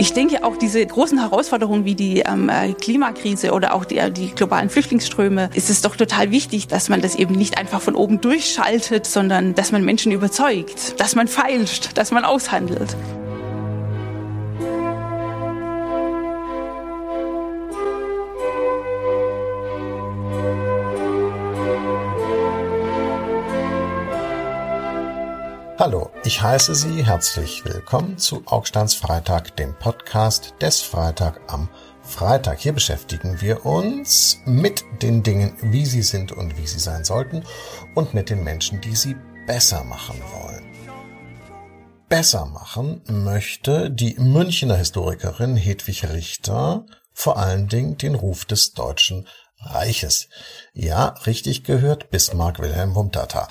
Ich denke auch diese großen Herausforderungen wie die ähm, äh, Klimakrise oder auch die, äh, die globalen Flüchtlingsströme, ist es doch total wichtig, dass man das eben nicht einfach von oben durchschaltet, sondern dass man Menschen überzeugt, dass man feilscht, dass man aushandelt. Ich heiße Sie herzlich willkommen zu Augsteins Freitag, dem Podcast des Freitag am Freitag. Hier beschäftigen wir uns mit den Dingen, wie sie sind und wie sie sein sollten und mit den Menschen, die sie besser machen wollen. Besser machen möchte die Münchner Historikerin Hedwig Richter vor allen Dingen den Ruf des deutschen Reiches. Ja, richtig gehört, Bismarck Wilhelm Huntata.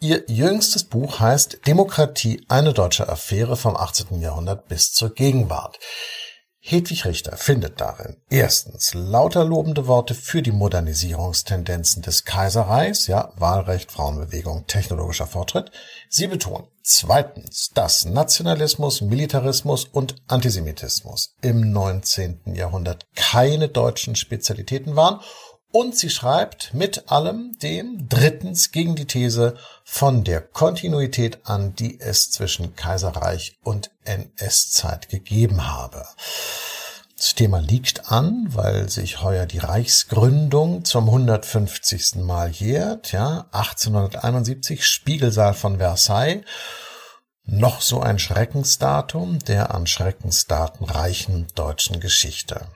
Ihr jüngstes Buch heißt Demokratie, eine deutsche Affäre vom 18. Jahrhundert bis zur Gegenwart. Hedwig Richter findet darin erstens lauter lobende Worte für die Modernisierungstendenzen des Kaiserreichs, ja, Wahlrecht, Frauenbewegung, technologischer Fortschritt. Sie betont zweitens, dass Nationalismus, Militarismus und Antisemitismus im 19. Jahrhundert keine deutschen Spezialitäten waren und sie schreibt mit allem dem drittens gegen die These von der Kontinuität an, die es zwischen Kaiserreich und NS-Zeit gegeben habe. Das Thema liegt an, weil sich heuer die Reichsgründung zum 150. Mal jährt, ja, 1871, Spiegelsaal von Versailles. Noch so ein Schreckensdatum der an Schreckensdaten reichen deutschen Geschichte.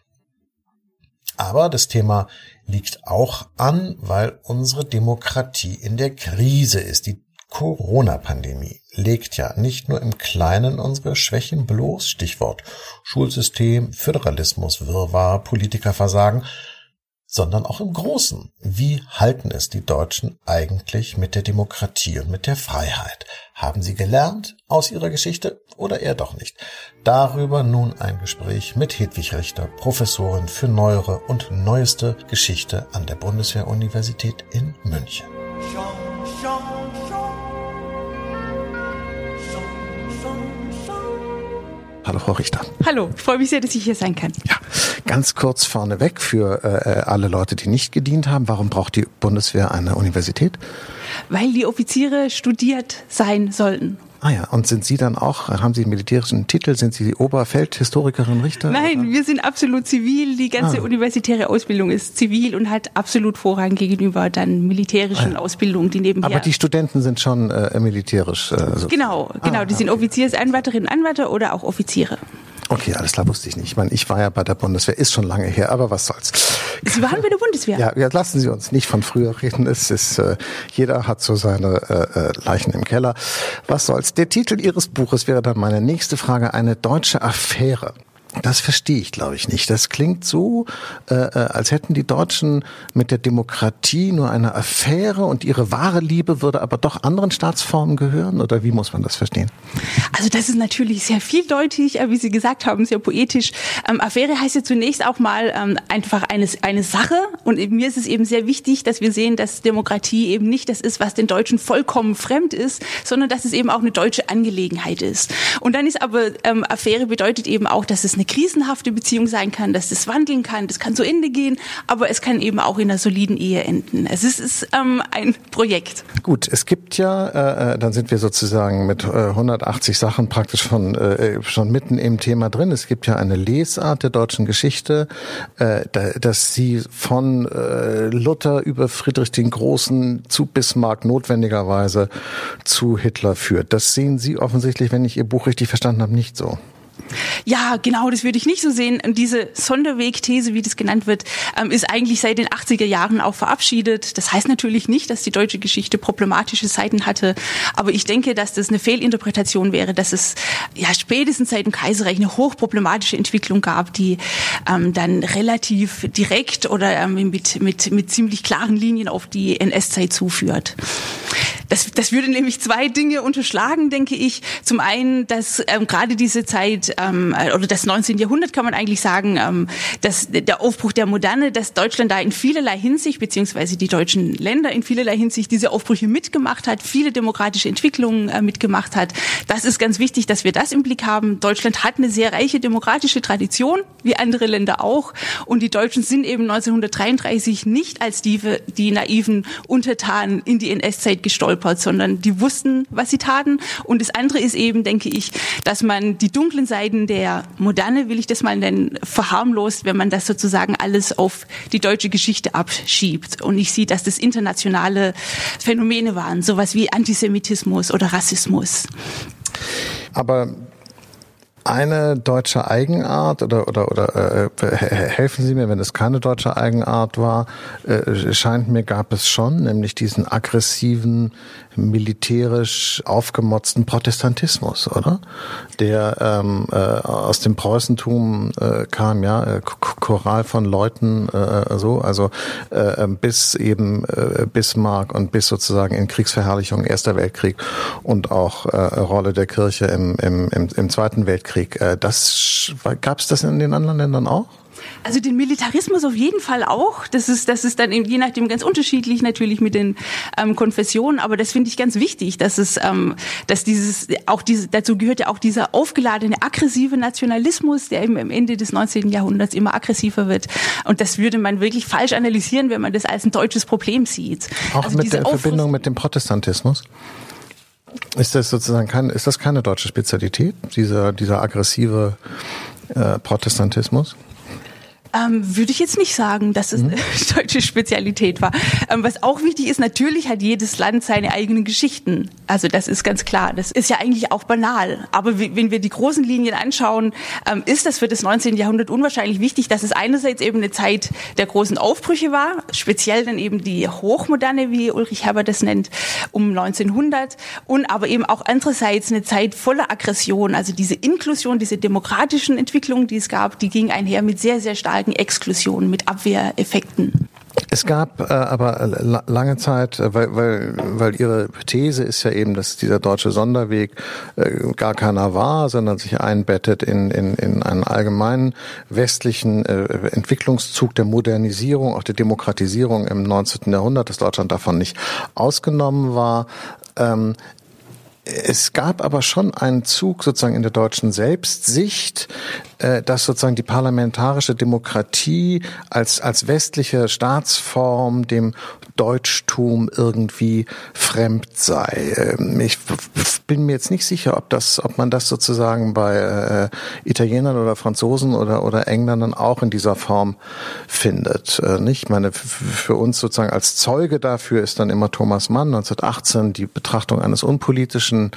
Aber das Thema liegt auch an, weil unsere Demokratie in der Krise ist. Die Corona-Pandemie legt ja nicht nur im Kleinen unsere Schwächen bloß, Stichwort Schulsystem, Föderalismus, Wirrwarr, Politikerversagen, sondern auch im Großen. Wie halten es die Deutschen eigentlich mit der Demokratie und mit der Freiheit? Haben sie gelernt aus ihrer Geschichte oder eher doch nicht? Darüber nun ein Gespräch mit Hedwig Richter, Professorin für neuere und neueste Geschichte an der Bundeswehr-Universität in München. Hallo, Frau Richter. Hallo, ich freue mich sehr, dass ich hier sein kann. Ja, ganz kurz vorneweg für äh, alle Leute, die nicht gedient haben. Warum braucht die Bundeswehr eine Universität? Weil die Offiziere studiert sein sollten Ah ja, und sind Sie dann auch, haben Sie einen militärischen Titel? Sind Sie die Oberfeldhistorikerin, Richter? Nein, oder? wir sind absolut zivil. Die ganze ah. universitäre Ausbildung ist zivil und hat absolut Vorrang gegenüber dann militärischen ah. Ausbildungen, die nebenher. Aber die Studenten sind schon äh, militärisch. Äh, so. Genau, genau. Ah, die sind Offiziersanwärterinnen, Anwärter oder auch Offiziere. Okay, alles klar, wusste ich nicht. Ich meine, ich war ja bei der Bundeswehr, ist schon lange her, aber was soll's. Sie waren bei der Bundeswehr? Ja, ja lassen Sie uns nicht von früher reden. Es ist, äh, jeder hat so seine äh, äh, Leichen im Keller. Was soll's. Der Titel Ihres Buches wäre dann meine nächste Frage, eine deutsche Affäre. Das verstehe ich, glaube ich, nicht. Das klingt so, äh, äh, als hätten die Deutschen mit der Demokratie nur eine Affäre und ihre wahre Liebe würde aber doch anderen Staatsformen gehören? Oder wie muss man das verstehen? Also das ist natürlich sehr vieldeutig, äh, wie Sie gesagt haben, sehr poetisch. Ähm, Affäre heißt ja zunächst auch mal ähm, einfach eine, eine Sache. Und mir ist es eben sehr wichtig, dass wir sehen, dass Demokratie eben nicht das ist, was den Deutschen vollkommen fremd ist, sondern dass es eben auch eine deutsche Angelegenheit ist. Und dann ist aber ähm, Affäre bedeutet eben auch, dass es eine eine krisenhafte Beziehung sein kann, dass das wandeln kann, das kann zu Ende gehen, aber es kann eben auch in einer soliden Ehe enden. Es ist, ist ähm, ein Projekt. Gut, es gibt ja, äh, äh dann sind wir sozusagen mit äh, 180 Sachen praktisch von äh, schon mitten im Thema drin. Es gibt ja eine Lesart der deutschen Geschichte, äh, da, dass sie von äh, Luther über Friedrich den Großen zu Bismarck notwendigerweise zu Hitler führt. Das sehen Sie offensichtlich, wenn ich Ihr Buch richtig verstanden habe, nicht so. Ja, genau, das würde ich nicht so sehen. Diese Sonderwegthese, wie das genannt wird, ähm, ist eigentlich seit den 80er Jahren auch verabschiedet. Das heißt natürlich nicht, dass die deutsche Geschichte problematische Seiten hatte, aber ich denke, dass das eine Fehlinterpretation wäre, dass es ja spätestens seit dem Kaiserreich eine hochproblematische Entwicklung gab, die ähm, dann relativ direkt oder ähm, mit, mit, mit ziemlich klaren Linien auf die NS-Zeit zuführt. das, das würde nämlich zwei Dinge unterschlagen, denke ich. Zum einen, dass ähm, gerade diese Zeit ähm, oder das 19. Jahrhundert kann man eigentlich sagen, ähm, dass der Aufbruch der Moderne, dass Deutschland da in vielerlei Hinsicht beziehungsweise die deutschen Länder in vielerlei Hinsicht diese Aufbrüche mitgemacht hat, viele demokratische Entwicklungen äh, mitgemacht hat. Das ist ganz wichtig, dass wir das im Blick haben. Deutschland hat eine sehr reiche demokratische Tradition, wie andere Länder auch, und die Deutschen sind eben 1933 nicht als die, die naiven Untertanen in die NS-Zeit gestolpert, sondern die wussten, was sie taten. Und das andere ist eben, denke ich, dass man die dunklen der Moderne, will ich das mal nennen, verharmlost, wenn man das sozusagen alles auf die deutsche Geschichte abschiebt und nicht sieht, dass das internationale Phänomene waren, sowas wie Antisemitismus oder Rassismus. Aber eine deutsche Eigenart oder oder oder äh, helfen Sie mir, wenn es keine deutsche Eigenart war, äh, scheint mir gab es schon, nämlich diesen aggressiven militärisch aufgemotzten Protestantismus, oder? Der ähm, äh, aus dem Preußentum äh, kam, ja, äh, Choral von Leuten, äh, so, also äh, bis eben äh, Bismarck und bis sozusagen in Kriegsverherrlichung Erster Weltkrieg und auch äh, Rolle der Kirche im, im, im, im Zweiten Weltkrieg Weltkrieg. Äh, das gab es das in den anderen Ländern auch? Also den Militarismus auf jeden Fall auch. Das ist, das ist dann eben je nachdem ganz unterschiedlich natürlich mit den ähm, Konfessionen. Aber das finde ich ganz wichtig, dass es, ähm, dass dieses, auch diese, dazu gehört ja auch dieser aufgeladene aggressive Nationalismus, der eben am Ende des 19. Jahrhunderts immer aggressiver wird. Und das würde man wirklich falsch analysieren, wenn man das als ein deutsches Problem sieht. Auch also mit der Verbindung mit dem Protestantismus? Ist das sozusagen kein, ist das keine deutsche Spezialität, dieser, dieser aggressive äh, Protestantismus? Ähm, würde ich jetzt nicht sagen, dass es mhm. eine deutsche Spezialität war. Ähm, was auch wichtig ist, natürlich hat jedes Land seine eigenen Geschichten. Also das ist ganz klar. Das ist ja eigentlich auch banal. Aber wenn wir die großen Linien anschauen, ähm, ist das für das 19. Jahrhundert unwahrscheinlich wichtig, dass es einerseits eben eine Zeit der großen Aufbrüche war, speziell dann eben die Hochmoderne, wie Ulrich Herbert das nennt, um 1900 und aber eben auch andererseits eine Zeit voller Aggression. Also diese Inklusion, diese demokratischen Entwicklungen, die es gab, die ging einher mit sehr, sehr starken starken Exklusion mit Abwehreffekten. Es gab äh, aber lange Zeit, äh, weil, weil, weil Ihre These ist ja eben, dass dieser deutsche Sonderweg äh, gar keiner war, sondern sich einbettet in, in, in einen allgemeinen westlichen äh, Entwicklungszug der Modernisierung, auch der Demokratisierung im 19. Jahrhundert, dass Deutschland davon nicht ausgenommen war. Ähm, es gab aber schon einen Zug sozusagen in der deutschen Selbstsicht, dass sozusagen die parlamentarische Demokratie als, als westliche Staatsform dem Deutschtum irgendwie fremd sei. Ähm, ich bin mir jetzt nicht sicher, ob das, ob man das sozusagen bei äh, Italienern oder Franzosen oder, oder Engländern auch in dieser Form findet. Äh? Ich meine, für uns sozusagen als Zeuge dafür ist dann immer Thomas Mann 1918 die Betrachtung eines unpolitischen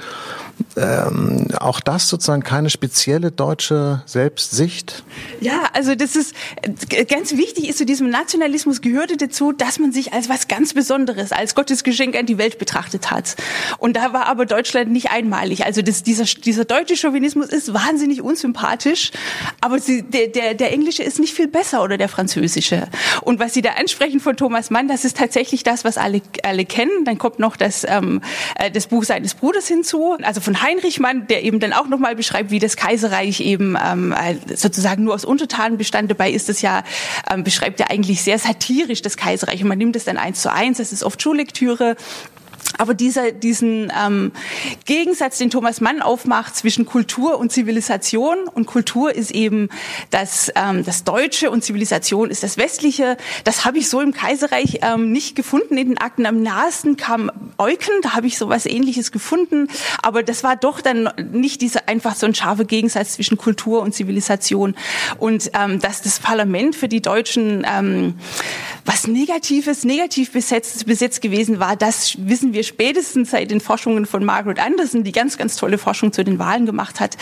ähm, auch das sozusagen keine spezielle deutsche Selbstsicht? Ja, also das ist äh, ganz wichtig ist zu diesem Nationalismus gehörte dazu, dass man sich als was ganz Besonderes, als Gottesgeschenk an die Welt betrachtet hat. Und da war aber Deutschland nicht einmalig. Also das, dieser, dieser deutsche Chauvinismus ist wahnsinnig unsympathisch, aber sie, der, der, der englische ist nicht viel besser oder der französische. Und was Sie da ansprechen von Thomas Mann, das ist tatsächlich das, was alle, alle kennen. Dann kommt noch das, ähm, äh, das Buch seines Bruders hinzu, also von Heinrich Mann, der eben dann auch nochmal beschreibt, wie das Kaiserreich eben ähm, sozusagen nur aus Untertanen bestand. Dabei ist es ja, ähm, beschreibt er eigentlich sehr satirisch das Kaiserreich und man nimmt es dann eins zu eins. Das ist oft Schullektüre aber dieser, diesen ähm, Gegensatz, den Thomas Mann aufmacht zwischen Kultur und Zivilisation, und Kultur ist eben das, ähm, das Deutsche und Zivilisation ist das Westliche, das habe ich so im Kaiserreich ähm, nicht gefunden in den Akten. Am nahesten kam Eucken, da habe ich so was Ähnliches gefunden, aber das war doch dann nicht dieser einfach so ein scharfer Gegensatz zwischen Kultur und Zivilisation. Und ähm, dass das Parlament für die Deutschen ähm, was Negatives, negativ besetzt, besetzt gewesen war, das wissen wir spätestens seit den Forschungen von Margaret Anderson, die ganz, ganz tolle Forschung zu den Wahlen gemacht hat,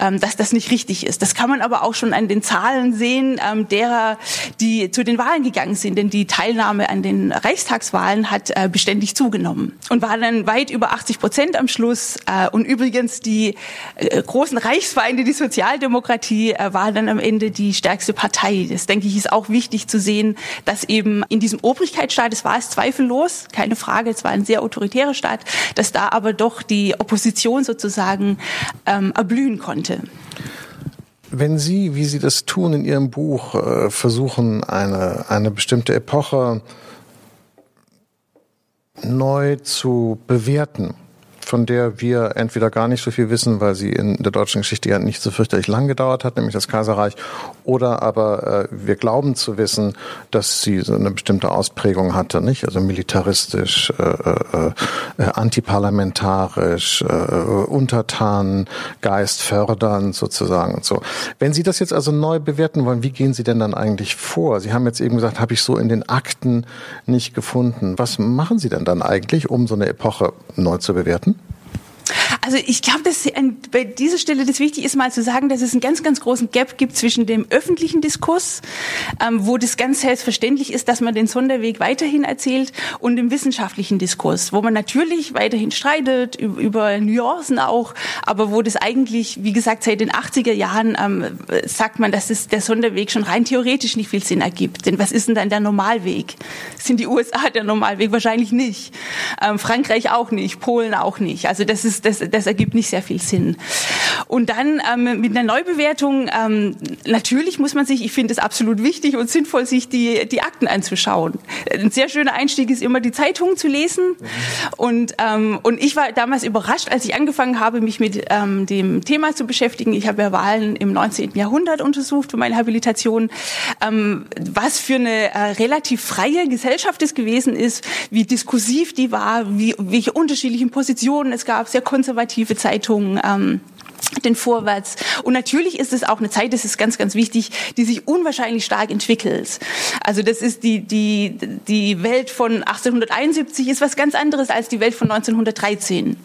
ähm, dass das nicht richtig ist. Das kann man aber auch schon an den Zahlen sehen, ähm, derer, die zu den Wahlen gegangen sind, denn die Teilnahme an den Reichstagswahlen hat äh, beständig zugenommen. und war dann weit über 80 Prozent am Schluss. Äh, und übrigens die äh, großen Reichsfeinde, die Sozialdemokratie, war dann am Ende die stärkste Partei. Das denke ich ist auch wichtig zu sehen, dass eben in diesem Obrigkeitsstaat, es war es zweifellos, keine Frage, es war ein sehr autoritärer Staat, dass da aber doch die Opposition sozusagen ähm, erblühen konnte. Wenn Sie, wie Sie das tun in Ihrem Buch, äh, versuchen, eine, eine bestimmte Epoche neu zu bewerten, von der wir entweder gar nicht so viel wissen, weil sie in der deutschen Geschichte ja nicht so fürchterlich lang gedauert hat, nämlich das Kaiserreich, oder aber äh, wir glauben zu wissen, dass sie so eine bestimmte Ausprägung hatte, nicht? Also militaristisch, äh, äh, äh antiparlamentarisch, äh, Untertanen, Geist fördernd sozusagen und so. Wenn Sie das jetzt also neu bewerten wollen, wie gehen Sie denn dann eigentlich vor? Sie haben jetzt eben gesagt, habe ich so in den Akten nicht gefunden. Was machen Sie denn dann eigentlich, um so eine Epoche neu zu bewerten? Also ich glaube, dass ein, bei dieser Stelle das wichtig ist, mal zu sagen, dass es einen ganz, ganz großen Gap gibt zwischen dem öffentlichen Diskurs, ähm, wo das ganz selbstverständlich ist, dass man den Sonderweg weiterhin erzählt, und dem wissenschaftlichen Diskurs, wo man natürlich weiterhin streitet, über, Nuancen auch, aber wo das eigentlich, wie gesagt, seit den 80er Jahren ähm, sagt man, dass es der Sonderweg schon rein theoretisch nicht viel Sinn ergibt. Denn was ist denn dann der Normalweg? Sind die USA der Normalweg? Wahrscheinlich nicht. Ähm, Frankreich auch nicht, Polen auch nicht. Also das ist das das ergibt nicht sehr viel Sinn. Und dann ähm, mit einer Neubewertung, ähm, natürlich muss man sich, ich finde es absolut wichtig und sinnvoll, sich die, die Akten anzuschauen. Ein sehr schöner Einstieg ist immer, die Zeitungen zu lesen. Und, ähm, und ich war damals überrascht, als ich angefangen habe, mich mit ähm, dem Thema zu beschäftigen. Ich habe ja Wahlen im 19. Jahrhundert untersucht für meine Habilitation, ähm, was für eine äh, relativ freie Gesellschaft es gewesen ist, wie diskursiv die war, wie, welche unterschiedlichen Positionen es gab, sehr konservativ konservative Zeitungen. Ähm, den Vorwärts. Und natürlich ist es auch eine Zeit, das ist ganz, ganz wichtig, die sich unwahrscheinlich stark entwickelt. Also das ist die, die, die Welt von 1871 ist was ganz anderes als die Welt von 1913.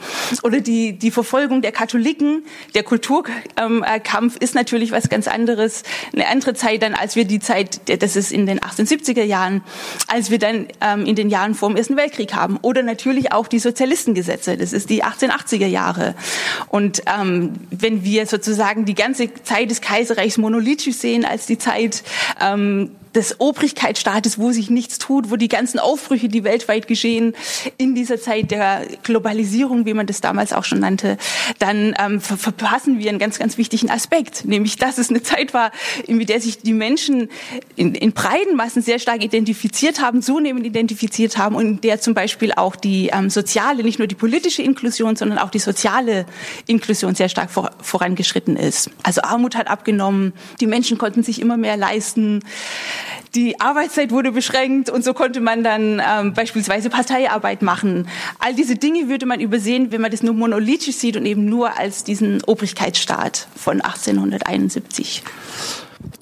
Oder die, die Verfolgung der Katholiken, der Kulturkampf ist natürlich was ganz anderes, eine andere Zeit dann, als wir die Zeit, das ist in den 1870er Jahren, als wir dann ähm, in den Jahren vor dem Ersten Weltkrieg haben. Oder natürlich auch die Sozialistengesetze, das ist die 1880er Jahre. Und ähm, wenn wir sozusagen die ganze Zeit des Kaiserreichs monolithisch sehen als die Zeit ähm, des Obrigkeitsstaates, wo sich nichts tut, wo die ganzen Aufbrüche, die weltweit geschehen, in dieser Zeit der Globalisierung, wie man das damals auch schon nannte, dann ähm, ver verpassen wir einen ganz, ganz wichtigen Aspekt, nämlich dass es eine Zeit war, in der sich die Menschen in, in breiten Massen sehr stark identifiziert haben, zunehmend identifiziert haben und in der zum Beispiel auch die ähm, soziale, nicht nur die politische Inklusion, sondern auch die soziale Inklusion sehr stark vor, vorangeschritten ist. Also Armut hat abgenommen, die Menschen konnten sich immer mehr leisten die Arbeitszeit wurde beschränkt und so konnte man dann ähm, beispielsweise Parteiarbeit machen. All diese Dinge würde man übersehen, wenn man das nur monolithisch sieht und eben nur als diesen Obrigkeitsstaat von 1871.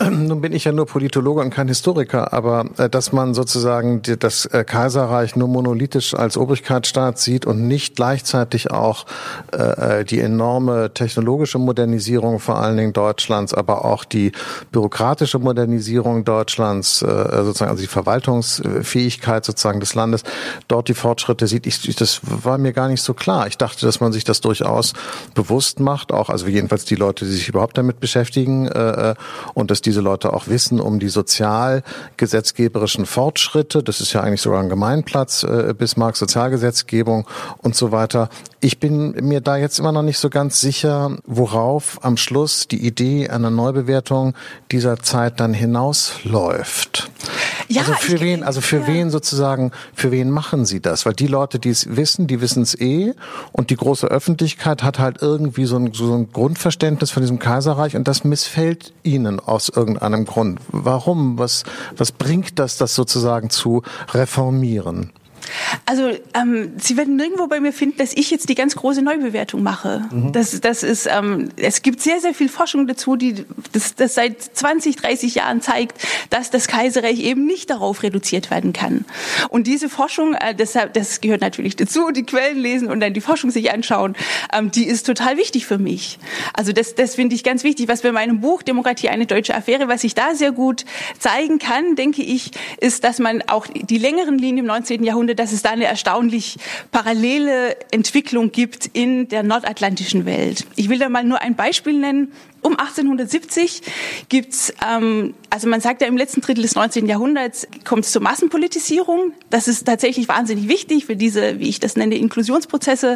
Nun bin ich ja nur Politologe und kein Historiker, aber äh, dass man sozusagen das äh, Kaiserreich nur monolithisch als Obrigkeitsstaat sieht und nicht gleichzeitig auch äh, die enorme technologische Modernisierung vor allen Dingen Deutschlands, aber auch die bürokratische Modernisierung Deutschlands, sozusagen also die Verwaltungsfähigkeit sozusagen des Landes, dort die Fortschritte sieht. Ich, das war mir gar nicht so klar. Ich dachte, dass man sich das durchaus bewusst macht, auch also jedenfalls die Leute, die sich überhaupt damit beschäftigen und und dass diese Leute auch wissen um die sozialgesetzgeberischen Fortschritte. Das ist ja eigentlich sogar ein Gemeinplatz, äh, Bismarcks Sozialgesetzgebung und so weiter. Ich bin mir da jetzt immer noch nicht so ganz sicher, worauf am Schluss die Idee einer Neubewertung dieser Zeit dann hinausläuft. Ja, also für wen, also für ja. wen sozusagen, für wen machen Sie das? Weil die Leute, die es wissen, die wissen es eh und die große Öffentlichkeit hat halt irgendwie so ein, so ein Grundverständnis von diesem Kaiserreich und das missfällt ihnen aus irgendeinem Grund. Warum? Was, was bringt das, das sozusagen zu reformieren? Also ähm, Sie werden nirgendwo bei mir finden, dass ich jetzt die ganz große Neubewertung mache. Mhm. Das, das ist, ähm, es gibt sehr, sehr viel Forschung dazu, die das, das seit 20, 30 Jahren zeigt, dass das Kaiserreich eben nicht darauf reduziert werden kann. Und diese Forschung, äh, deshalb, das gehört natürlich dazu, die Quellen lesen und dann die Forschung sich anschauen, ähm, die ist total wichtig für mich. Also das, das finde ich ganz wichtig. Was bei meinem Buch Demokratie eine deutsche Affäre, was ich da sehr gut zeigen kann, denke ich, ist, dass man auch die längeren Linien im 19. Jahrhundert dass es da eine erstaunlich parallele Entwicklung gibt in der nordatlantischen Welt. Ich will da mal nur ein Beispiel nennen. Um 1870 gibt's, ähm, also man sagt ja im letzten Drittel des 19. Jahrhunderts kommt es zur Massenpolitisierung. Das ist tatsächlich wahnsinnig wichtig für diese, wie ich das nenne, Inklusionsprozesse.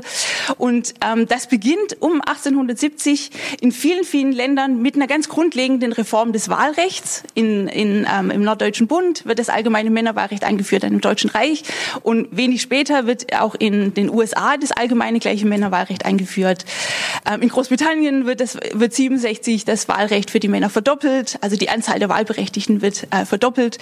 Und ähm, das beginnt um 1870 in vielen, vielen Ländern mit einer ganz grundlegenden Reform des Wahlrechts. In, in, ähm, Im Norddeutschen Bund wird das allgemeine Männerwahlrecht eingeführt, dann im Deutschen Reich. Und wenig später wird auch in den USA das allgemeine gleiche Männerwahlrecht eingeführt. Ähm, in Großbritannien wird das wird 67 1960 das Wahlrecht für die Männer verdoppelt, also die Anzahl der Wahlberechtigten wird äh, verdoppelt.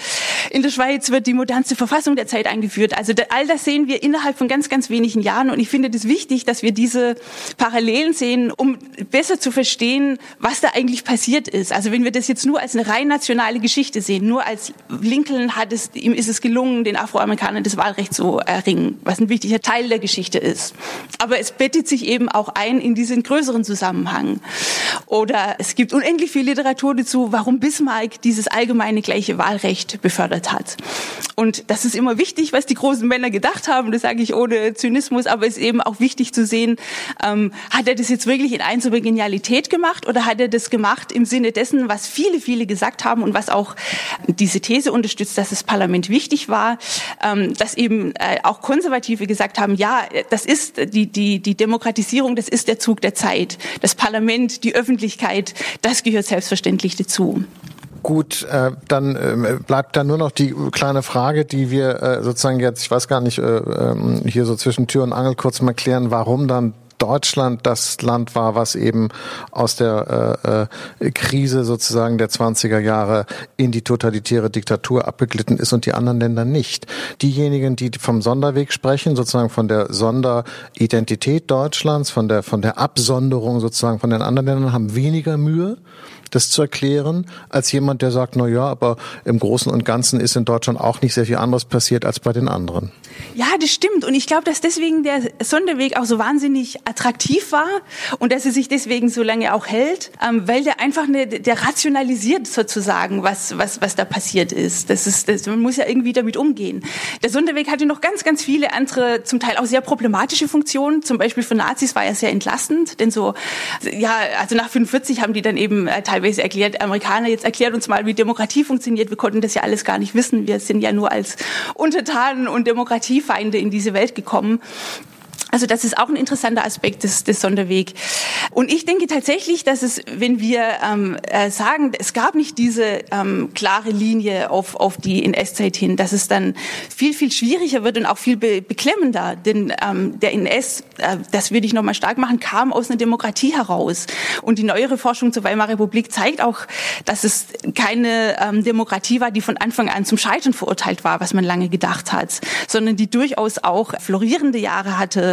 In der Schweiz wird die modernste Verfassung der Zeit eingeführt. Also all das sehen wir innerhalb von ganz, ganz wenigen Jahren und ich finde das wichtig, dass wir diese Parallelen sehen, um besser zu verstehen, was da eigentlich passiert ist. Also wenn wir das jetzt nur als eine rein nationale Geschichte sehen, nur als Lincoln hat es, ihm ist es gelungen, den Afroamerikanern das Wahlrecht zu erringen, was ein wichtiger Teil der Geschichte ist. Aber es bettet sich eben auch ein in diesen größeren Zusammenhang. Oder es gibt unendlich viel Literatur dazu, warum Bismarck dieses allgemeine gleiche Wahlrecht befördert hat. Und das ist immer wichtig, was die großen Männer gedacht haben. Das sage ich ohne Zynismus, aber es ist eben auch wichtig zu sehen, ähm, hat er das jetzt wirklich in einzelner Genialität gemacht oder hat er das gemacht im Sinne dessen, was viele, viele gesagt haben und was auch diese These unterstützt, dass das Parlament wichtig war, ähm, dass eben äh, auch Konservative gesagt haben, ja, das ist die, die, die Demokratisierung, das ist der Zug der Zeit. Das Parlament, die Öffentlichkeit, Sicherheit, das gehört selbstverständlich dazu. Gut, äh, dann äh, bleibt da nur noch die kleine Frage, die wir äh, sozusagen jetzt, ich weiß gar nicht, äh, ähm, hier so zwischen Tür und Angel kurz mal klären, warum dann Deutschland das Land war, was eben aus der äh, äh, Krise sozusagen der 20er Jahre in die totalitäre Diktatur abgeglitten ist und die anderen Länder nicht. Diejenigen, die vom Sonderweg sprechen, sozusagen von der Sonderidentität Deutschlands, von der, von der Absonderung sozusagen von den anderen Ländern, haben weniger Mühe das zu erklären, als jemand, der sagt, na ja, aber im Großen und Ganzen ist in Deutschland auch nicht sehr viel anderes passiert als bei den anderen. Ja, das stimmt. Und ich glaube, dass deswegen der Sonderweg auch so wahnsinnig attraktiv war und dass er sich deswegen so lange auch hält, ähm, weil der einfach eine, der rationalisiert sozusagen, was, was, was da passiert ist. Das ist, das, man muss ja irgendwie damit umgehen. Der Sonderweg hatte noch ganz, ganz viele andere, zum Teil auch sehr problematische Funktionen. Zum Beispiel für Nazis war er sehr entlastend, denn so, ja, also nach 45 haben die dann eben äh, teilweise erklärt, Amerikaner, jetzt erklärt uns mal, wie Demokratie funktioniert. Wir konnten das ja alles gar nicht wissen. Wir sind ja nur als Untertanen und Demokratiefeinde in diese Welt gekommen. Also das ist auch ein interessanter Aspekt des, des Sonderweg. Und ich denke tatsächlich, dass es, wenn wir ähm, äh, sagen, es gab nicht diese ähm, klare Linie auf, auf die NS-Zeit hin, dass es dann viel, viel schwieriger wird und auch viel be beklemmender. Denn ähm, der NS, äh, das würde ich nochmal stark machen, kam aus einer Demokratie heraus. Und die neuere Forschung zur Weimarer Republik zeigt auch, dass es keine ähm, Demokratie war, die von Anfang an zum Scheitern verurteilt war, was man lange gedacht hat, sondern die durchaus auch florierende Jahre hatte,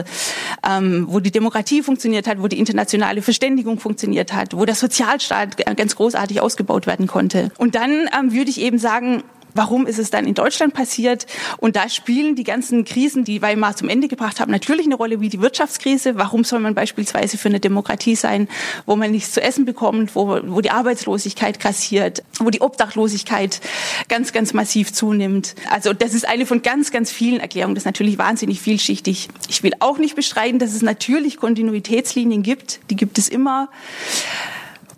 ähm, wo die Demokratie funktioniert hat, wo die internationale Verständigung funktioniert hat, wo der Sozialstaat ganz großartig ausgebaut werden konnte. Und dann ähm, würde ich eben sagen, Warum ist es dann in Deutschland passiert? Und da spielen die ganzen Krisen, die Weimar zum Ende gebracht haben, natürlich eine Rolle wie die Wirtschaftskrise. Warum soll man beispielsweise für eine Demokratie sein, wo man nichts zu essen bekommt, wo, wo die Arbeitslosigkeit kassiert, wo die Obdachlosigkeit ganz, ganz massiv zunimmt? Also das ist eine von ganz, ganz vielen Erklärungen. Das ist natürlich wahnsinnig vielschichtig. Ich will auch nicht bestreiten, dass es natürlich Kontinuitätslinien gibt. Die gibt es immer.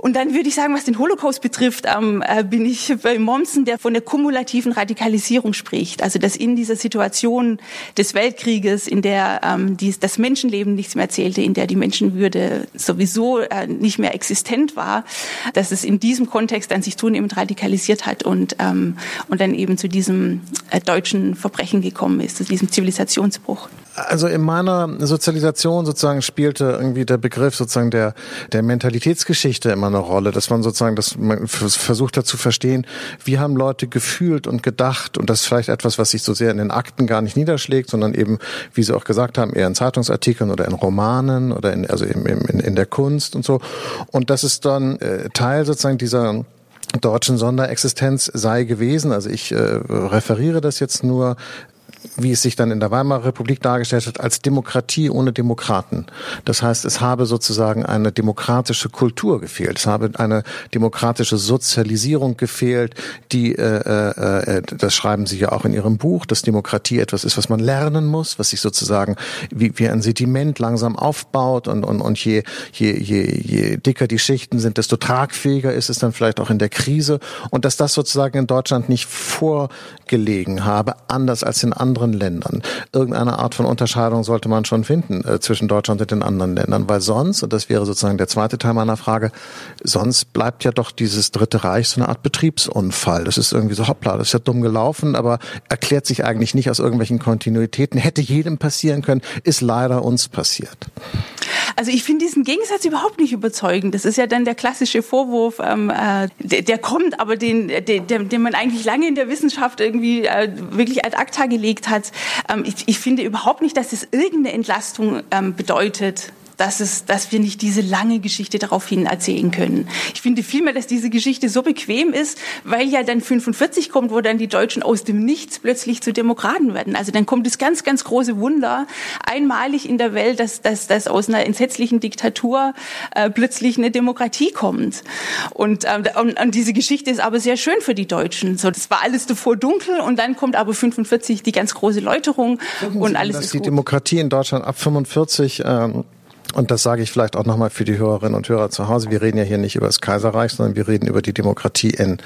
Und dann würde ich sagen, was den Holocaust betrifft, ähm, äh, bin ich bei Mommsen, der von der kumulativen Radikalisierung spricht. Also dass in dieser Situation des Weltkrieges, in der ähm, dies, das Menschenleben nichts mehr zählte, in der die Menschenwürde sowieso äh, nicht mehr existent war, dass es in diesem Kontext dann sich zunehmend radikalisiert hat und, ähm, und dann eben zu diesem äh, deutschen Verbrechen gekommen ist, zu diesem Zivilisationsbruch also in meiner Sozialisation sozusagen spielte irgendwie der Begriff sozusagen der, der Mentalitätsgeschichte immer eine Rolle, dass man sozusagen, dass man versucht hat zu verstehen, wie haben Leute gefühlt und gedacht und das ist vielleicht etwas, was sich so sehr in den Akten gar nicht niederschlägt, sondern eben, wie Sie auch gesagt haben, eher in Zeitungsartikeln oder in Romanen oder in, also in, in, in der Kunst und so. Und das ist dann äh, Teil sozusagen dieser deutschen Sonderexistenz sei gewesen. Also ich äh, referiere das jetzt nur wie es sich dann in der Weimarer Republik dargestellt hat, als Demokratie ohne Demokraten. Das heißt, es habe sozusagen eine demokratische Kultur gefehlt. Es habe eine demokratische Sozialisierung gefehlt, die, äh, äh, äh, das schreiben Sie ja auch in Ihrem Buch, dass Demokratie etwas ist, was man lernen muss, was sich sozusagen wie, wie ein Sediment langsam aufbaut und, und, und je, je, je, je dicker die Schichten sind, desto tragfähiger ist es dann vielleicht auch in der Krise und dass das sozusagen in Deutschland nicht vorgelegen habe, anders als in anderen Ländern. Irgendeine Art von Unterscheidung sollte man schon finden äh, zwischen Deutschland und den anderen Ländern, weil sonst, und das wäre sozusagen der zweite Teil meiner Frage, sonst bleibt ja doch dieses Dritte Reich so eine Art Betriebsunfall. Das ist irgendwie so, hoppla, das ist ja dumm gelaufen, aber erklärt sich eigentlich nicht aus irgendwelchen Kontinuitäten. Hätte jedem passieren können, ist leider uns passiert. Also ich finde diesen Gegensatz überhaupt nicht überzeugend. Das ist ja dann der klassische Vorwurf, ähm, äh, der, der kommt, aber den, der, den man eigentlich lange in der Wissenschaft irgendwie äh, wirklich ad acta gelegt hat. Ähm, ich, ich finde überhaupt nicht, dass es irgendeine Entlastung ähm, bedeutet dass, es, dass wir nicht diese lange Geschichte daraufhin erzählen können. Ich finde vielmehr, dass diese Geschichte so bequem ist, weil ja dann 45 kommt, wo dann die Deutschen aus dem Nichts plötzlich zu Demokraten werden. Also dann kommt das ganz, ganz große Wunder, einmalig in der Welt, dass, dass, dass aus einer entsetzlichen Diktatur äh, plötzlich eine Demokratie kommt. Und, äh, und, und diese Geschichte ist aber sehr schön für die Deutschen. So, das war alles davor dunkel und dann kommt aber 45 die ganz große Läuterung Denken und alles dass ist die gut. Demokratie in Deutschland ab 45 ähm, und das sage ich vielleicht auch nochmal für die Hörerinnen und Hörer zu Hause. Wir reden ja hier nicht über das Kaiserreich, sondern wir reden über die Demokratie in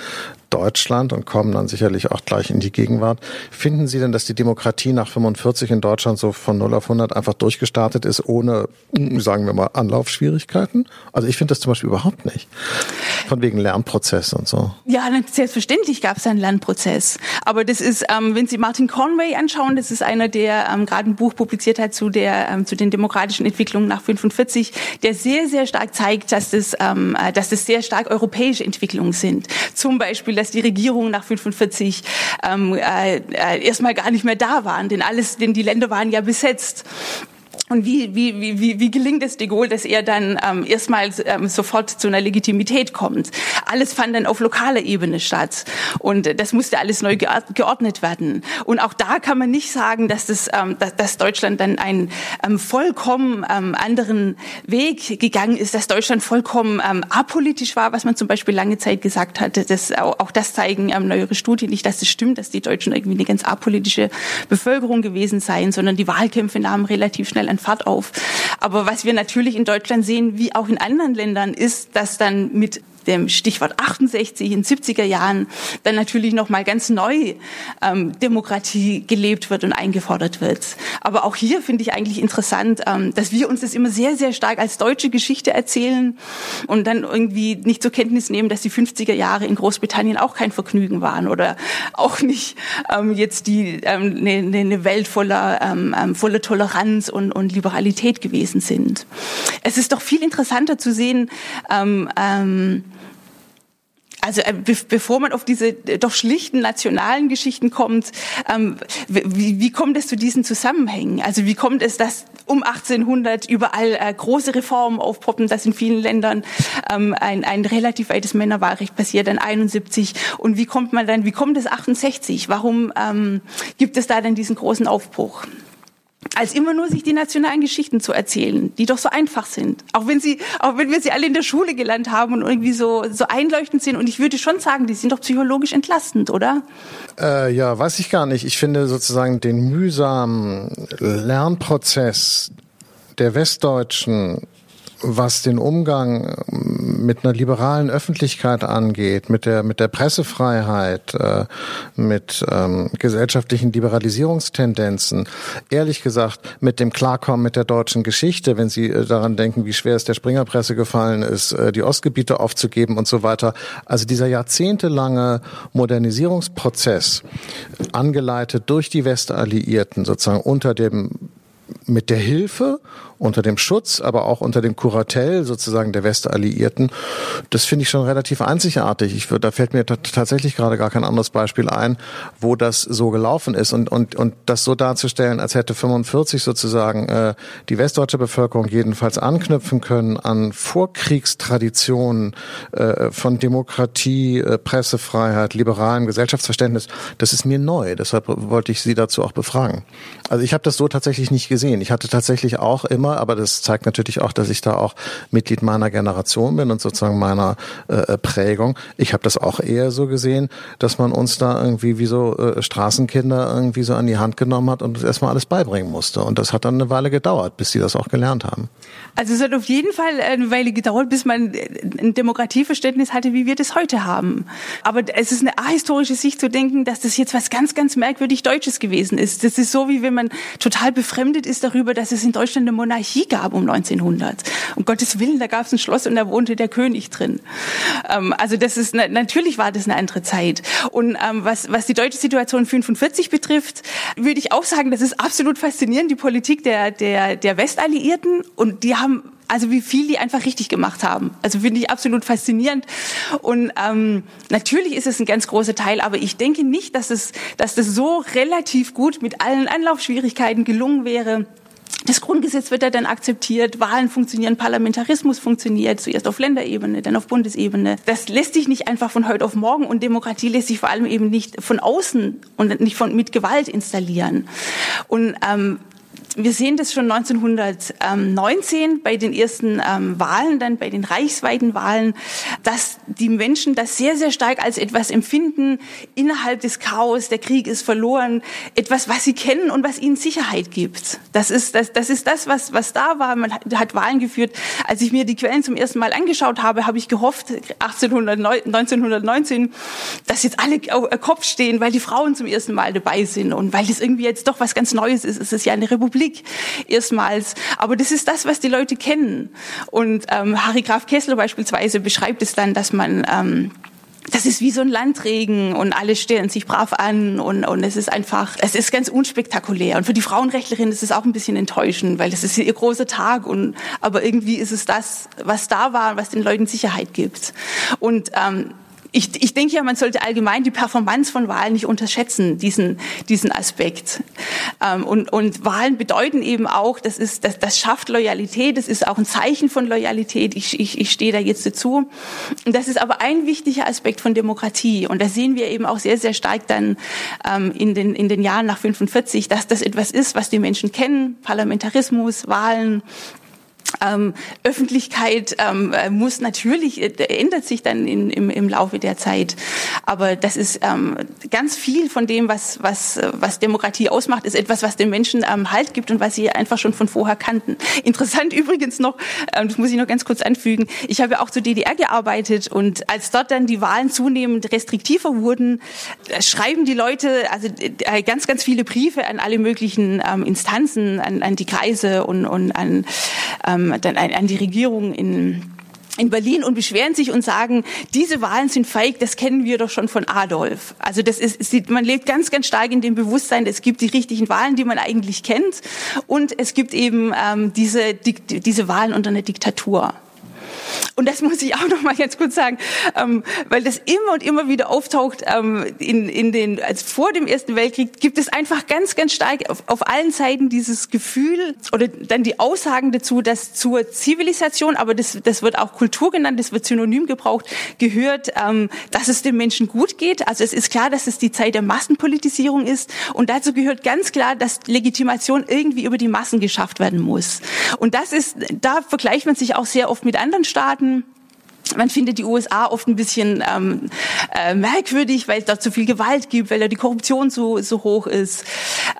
Deutschland und kommen dann sicherlich auch gleich in die Gegenwart. Finden Sie denn, dass die Demokratie nach 45 in Deutschland so von 0 auf 100 einfach durchgestartet ist, ohne, sagen wir mal, Anlaufschwierigkeiten? Also ich finde das zum Beispiel überhaupt nicht. Von wegen Lernprozess und so. Ja, selbstverständlich gab es einen Lernprozess. Aber das ist, ähm, wenn Sie Martin Conway anschauen, das ist einer, der ähm, gerade ein Buch publiziert hat zu, der, ähm, zu den demokratischen Entwicklungen nach 45, der sehr, sehr stark zeigt, dass das, ähm, äh, dass das sehr stark europäische Entwicklungen sind. Zum Beispiel, dass die Regierungen nach 45 ähm, äh, äh, erstmal gar nicht mehr da waren, denn alles, denn die Länder waren ja besetzt. Und wie, wie, wie, wie gelingt es de Gaulle, dass er dann ähm, erstmals ähm, sofort zu einer Legitimität kommt? Alles fand dann auf lokaler Ebene statt. Und das musste alles neu geordnet werden. Und auch da kann man nicht sagen, dass, das, ähm, dass, dass Deutschland dann einen ähm, vollkommen ähm, anderen Weg gegangen ist, dass Deutschland vollkommen ähm, apolitisch war, was man zum Beispiel lange Zeit gesagt hatte. Das, auch, auch das zeigen ähm, neuere Studien nicht, dass es das stimmt, dass die Deutschen irgendwie eine ganz apolitische Bevölkerung gewesen seien, sondern die Wahlkämpfe nahmen relativ schnell an Fahrt auf. Aber was wir natürlich in Deutschland sehen, wie auch in anderen Ländern, ist, dass dann mit dem Stichwort 68 in 70er Jahren dann natürlich noch mal ganz neu ähm, Demokratie gelebt wird und eingefordert wird. Aber auch hier finde ich eigentlich interessant, ähm, dass wir uns das immer sehr, sehr stark als deutsche Geschichte erzählen und dann irgendwie nicht zur Kenntnis nehmen, dass die 50er Jahre in Großbritannien auch kein Vergnügen waren oder auch nicht ähm, jetzt die ähm, eine, ne Welt voller, ähm, ähm, voller Toleranz und, und Liberalität gewesen sind. Es ist doch viel interessanter zu sehen, ähm, ähm, also äh, be bevor man auf diese äh, doch schlichten nationalen Geschichten kommt, ähm, wie, wie kommt es zu diesen Zusammenhängen? Also wie kommt es, dass um 1800 überall äh, große Reformen aufpoppen, dass in vielen Ländern ähm, ein, ein relativ weites Männerwahlrecht passiert, dann 71 und wie kommt man dann, wie kommt es 68? Warum ähm, gibt es da dann diesen großen Aufbruch? Als immer nur sich die nationalen Geschichten zu erzählen, die doch so einfach sind. Auch wenn sie, auch wenn wir sie alle in der Schule gelernt haben und irgendwie so, so einleuchtend sind. Und ich würde schon sagen, die sind doch psychologisch entlastend, oder? Äh, ja, weiß ich gar nicht. Ich finde sozusagen den mühsamen Lernprozess der Westdeutschen was den Umgang ähm, mit einer liberalen Öffentlichkeit angeht, mit der mit der Pressefreiheit, äh, mit ähm, gesellschaftlichen Liberalisierungstendenzen, ehrlich gesagt mit dem Klarkommen mit der deutschen Geschichte, wenn Sie äh, daran denken, wie schwer es der Springerpresse gefallen ist, äh, die Ostgebiete aufzugeben und so weiter. Also dieser jahrzehntelange Modernisierungsprozess, angeleitet durch die Westalliierten, sozusagen unter dem mit der Hilfe unter dem Schutz, aber auch unter dem Kuratell sozusagen der Westalliierten. Das finde ich schon relativ einzigartig. Ich, da fällt mir tatsächlich gerade gar kein anderes Beispiel ein, wo das so gelaufen ist und, und, und das so darzustellen, als hätte 45 sozusagen äh, die westdeutsche Bevölkerung jedenfalls anknüpfen können an Vorkriegstraditionen äh, von Demokratie, äh, Pressefreiheit, liberalem Gesellschaftsverständnis. Das ist mir neu. Deshalb wollte ich Sie dazu auch befragen. Also ich habe das so tatsächlich nicht gesehen. Ich hatte tatsächlich auch immer, aber das zeigt natürlich auch, dass ich da auch Mitglied meiner Generation bin und sozusagen meiner äh, Prägung. Ich habe das auch eher so gesehen, dass man uns da irgendwie wie so äh, Straßenkinder irgendwie so an die Hand genommen hat und erstmal alles beibringen musste. Und das hat dann eine Weile gedauert, bis sie das auch gelernt haben. Also es hat auf jeden Fall eine Weile gedauert, bis man ein Demokratieverständnis hatte, wie wir das heute haben. Aber es ist eine ahistorische Sicht zu denken, dass das jetzt was ganz, ganz merkwürdig Deutsches gewesen ist. Das ist so, wie wenn man total befremdet ist darüber, dass es in Deutschland eine Monarchie gab um 1900. Um Gottes Willen, da gab es ein Schloss und da wohnte der König drin. Ähm, also das ist natürlich war das eine andere Zeit. Und ähm, was, was die deutsche Situation 45 betrifft, würde ich auch sagen, das ist absolut faszinierend, die Politik der, der, der Westalliierten. Und die haben also wie viel die einfach richtig gemacht haben. Also finde ich absolut faszinierend. Und ähm, natürlich ist es ein ganz großer Teil, aber ich denke nicht, dass es, dass das so relativ gut mit allen Anlaufschwierigkeiten gelungen wäre. Das Grundgesetz wird ja dann akzeptiert, Wahlen funktionieren, Parlamentarismus funktioniert, zuerst auf Länderebene, dann auf Bundesebene. Das lässt sich nicht einfach von heute auf morgen und Demokratie lässt sich vor allem eben nicht von außen und nicht von, mit Gewalt installieren. Und ähm, wir sehen das schon 1919 bei den ersten ähm, Wahlen, dann bei den reichsweiten Wahlen, dass die Menschen das sehr, sehr stark als etwas empfinden, innerhalb des Chaos, der Krieg ist verloren, etwas, was sie kennen und was ihnen Sicherheit gibt. Das ist das, das, ist das was, was da war. Man hat, Wahlen geführt. Als ich mir die Quellen zum ersten Mal angeschaut habe, habe ich gehofft, 1809, 1919, dass jetzt alle Kopf stehen, weil die Frauen zum ersten Mal dabei sind und weil das irgendwie jetzt doch was ganz Neues ist. Es ist ja eine Republik Republik erstmals. Aber das ist das, was die Leute kennen. Und ähm, Harry Graf Kessler beispielsweise beschreibt es dann, dass man ähm, das ist wie so ein Landregen und alle stellen sich brav an und, und es ist einfach, es ist ganz unspektakulär. Und für die Frauenrechtlerin ist es auch ein bisschen enttäuschend, weil das ist ihr großer Tag und, aber irgendwie ist es das, was da war, was den Leuten Sicherheit gibt. Und ähm, ich, ich denke ja, man sollte allgemein die Performance von Wahlen nicht unterschätzen, diesen, diesen Aspekt. Ähm, und, und Wahlen bedeuten eben auch, das, ist, das, das schafft Loyalität, das ist auch ein Zeichen von Loyalität. Ich, ich, ich stehe da jetzt dazu. Und das ist aber ein wichtiger Aspekt von Demokratie. Und da sehen wir eben auch sehr, sehr stark dann ähm, in, den, in den Jahren nach 45, dass das etwas ist, was die Menschen kennen. Parlamentarismus, Wahlen, ähm, Öffentlichkeit ähm, äh, muss natürlich, äh, ändert sich dann in, im, im Laufe der Zeit. Aber das ist ähm, ganz viel von dem, was, was, was Demokratie ausmacht, ist etwas, was den Menschen ähm, Halt gibt und was sie einfach schon von vorher kannten. Interessant übrigens noch, ähm, das muss ich noch ganz kurz anfügen, ich habe ja auch zur DDR gearbeitet und als dort dann die Wahlen zunehmend restriktiver wurden, äh, schreiben die Leute also äh, ganz, ganz viele Briefe an alle möglichen ähm, Instanzen, an, an die Kreise und, und an ähm, dann an die Regierung in in Berlin und beschweren sich und sagen, diese Wahlen sind feig, das kennen wir doch schon von Adolf. Also das ist, man lebt ganz, ganz stark in dem Bewusstsein, es gibt die richtigen Wahlen, die man eigentlich kennt, und es gibt eben ähm, diese, die, diese Wahlen unter einer Diktatur. Und das muss ich auch noch mal ganz kurz sagen, ähm, weil das immer und immer wieder auftaucht ähm, in, in den, als vor dem Ersten Weltkrieg gibt es einfach ganz, ganz stark auf, auf allen Seiten dieses Gefühl oder dann die Aussagen dazu, dass zur Zivilisation, aber das, das wird auch Kultur genannt, das wird synonym gebraucht, gehört, ähm, dass es den Menschen gut geht. Also es ist klar, dass es die Zeit der Massenpolitisierung ist und dazu gehört ganz klar, dass Legitimation irgendwie über die Massen geschafft werden muss. Und das ist, da vergleicht man sich auch sehr oft mit anderen Staaten. Man findet die USA oft ein bisschen ähm, äh, merkwürdig, weil es da zu viel Gewalt gibt, weil da die Korruption so, so hoch ist.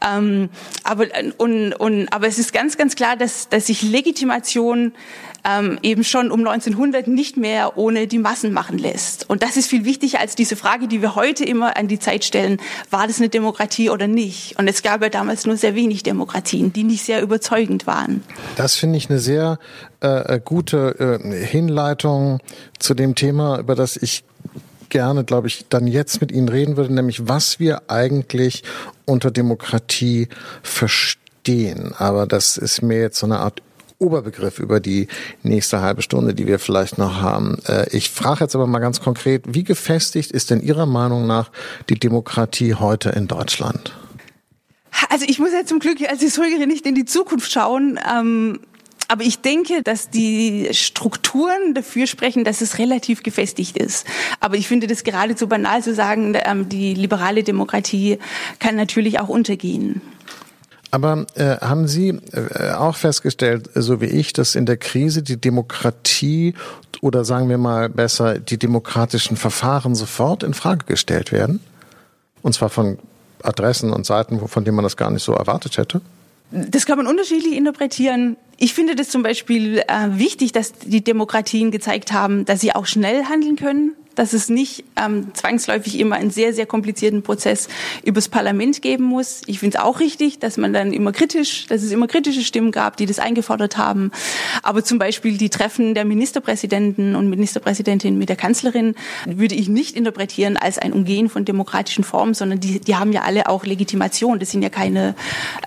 Ähm, aber, und, und, aber es ist ganz, ganz klar, dass, dass sich Legitimation ähm, eben schon um 1900 nicht mehr ohne die Massen machen lässt. Und das ist viel wichtiger als diese Frage, die wir heute immer an die Zeit stellen, war das eine Demokratie oder nicht? Und es gab ja damals nur sehr wenig Demokratien, die nicht sehr überzeugend waren. Das finde ich eine sehr äh, gute äh, Hinleitung zu dem Thema, über das ich gerne, glaube ich, dann jetzt mit Ihnen reden würde, nämlich was wir eigentlich unter Demokratie verstehen. Aber das ist mir jetzt so eine Art Oberbegriff über die nächste halbe Stunde, die wir vielleicht noch haben. Äh, ich frage jetzt aber mal ganz konkret, wie gefestigt ist denn Ihrer Meinung nach die Demokratie heute in Deutschland? Also ich muss ja zum Glück als Historikerin nicht in die Zukunft schauen. Ähm aber ich denke, dass die Strukturen dafür sprechen, dass es relativ gefestigt ist. Aber ich finde das geradezu banal zu sagen, ähm, die liberale Demokratie kann natürlich auch untergehen. Aber äh, haben Sie äh, auch festgestellt, so wie ich, dass in der Krise die Demokratie oder sagen wir mal besser die demokratischen Verfahren sofort in Frage gestellt werden? Und zwar von Adressen und Seiten, von denen man das gar nicht so erwartet hätte? Das kann man unterschiedlich interpretieren. Ich finde das zum Beispiel äh, wichtig, dass die Demokratien gezeigt haben, dass sie auch schnell handeln können dass es nicht ähm, zwangsläufig immer einen sehr, sehr komplizierten Prozess übers Parlament geben muss. Ich finde es auch richtig, dass man dann immer kritisch, dass es immer kritische Stimmen gab, die das eingefordert haben. Aber zum Beispiel die Treffen der Ministerpräsidenten und Ministerpräsidentinnen mit der Kanzlerin würde ich nicht interpretieren als ein Umgehen von demokratischen Formen, sondern die, die haben ja alle auch Legitimation. Das sind ja keine.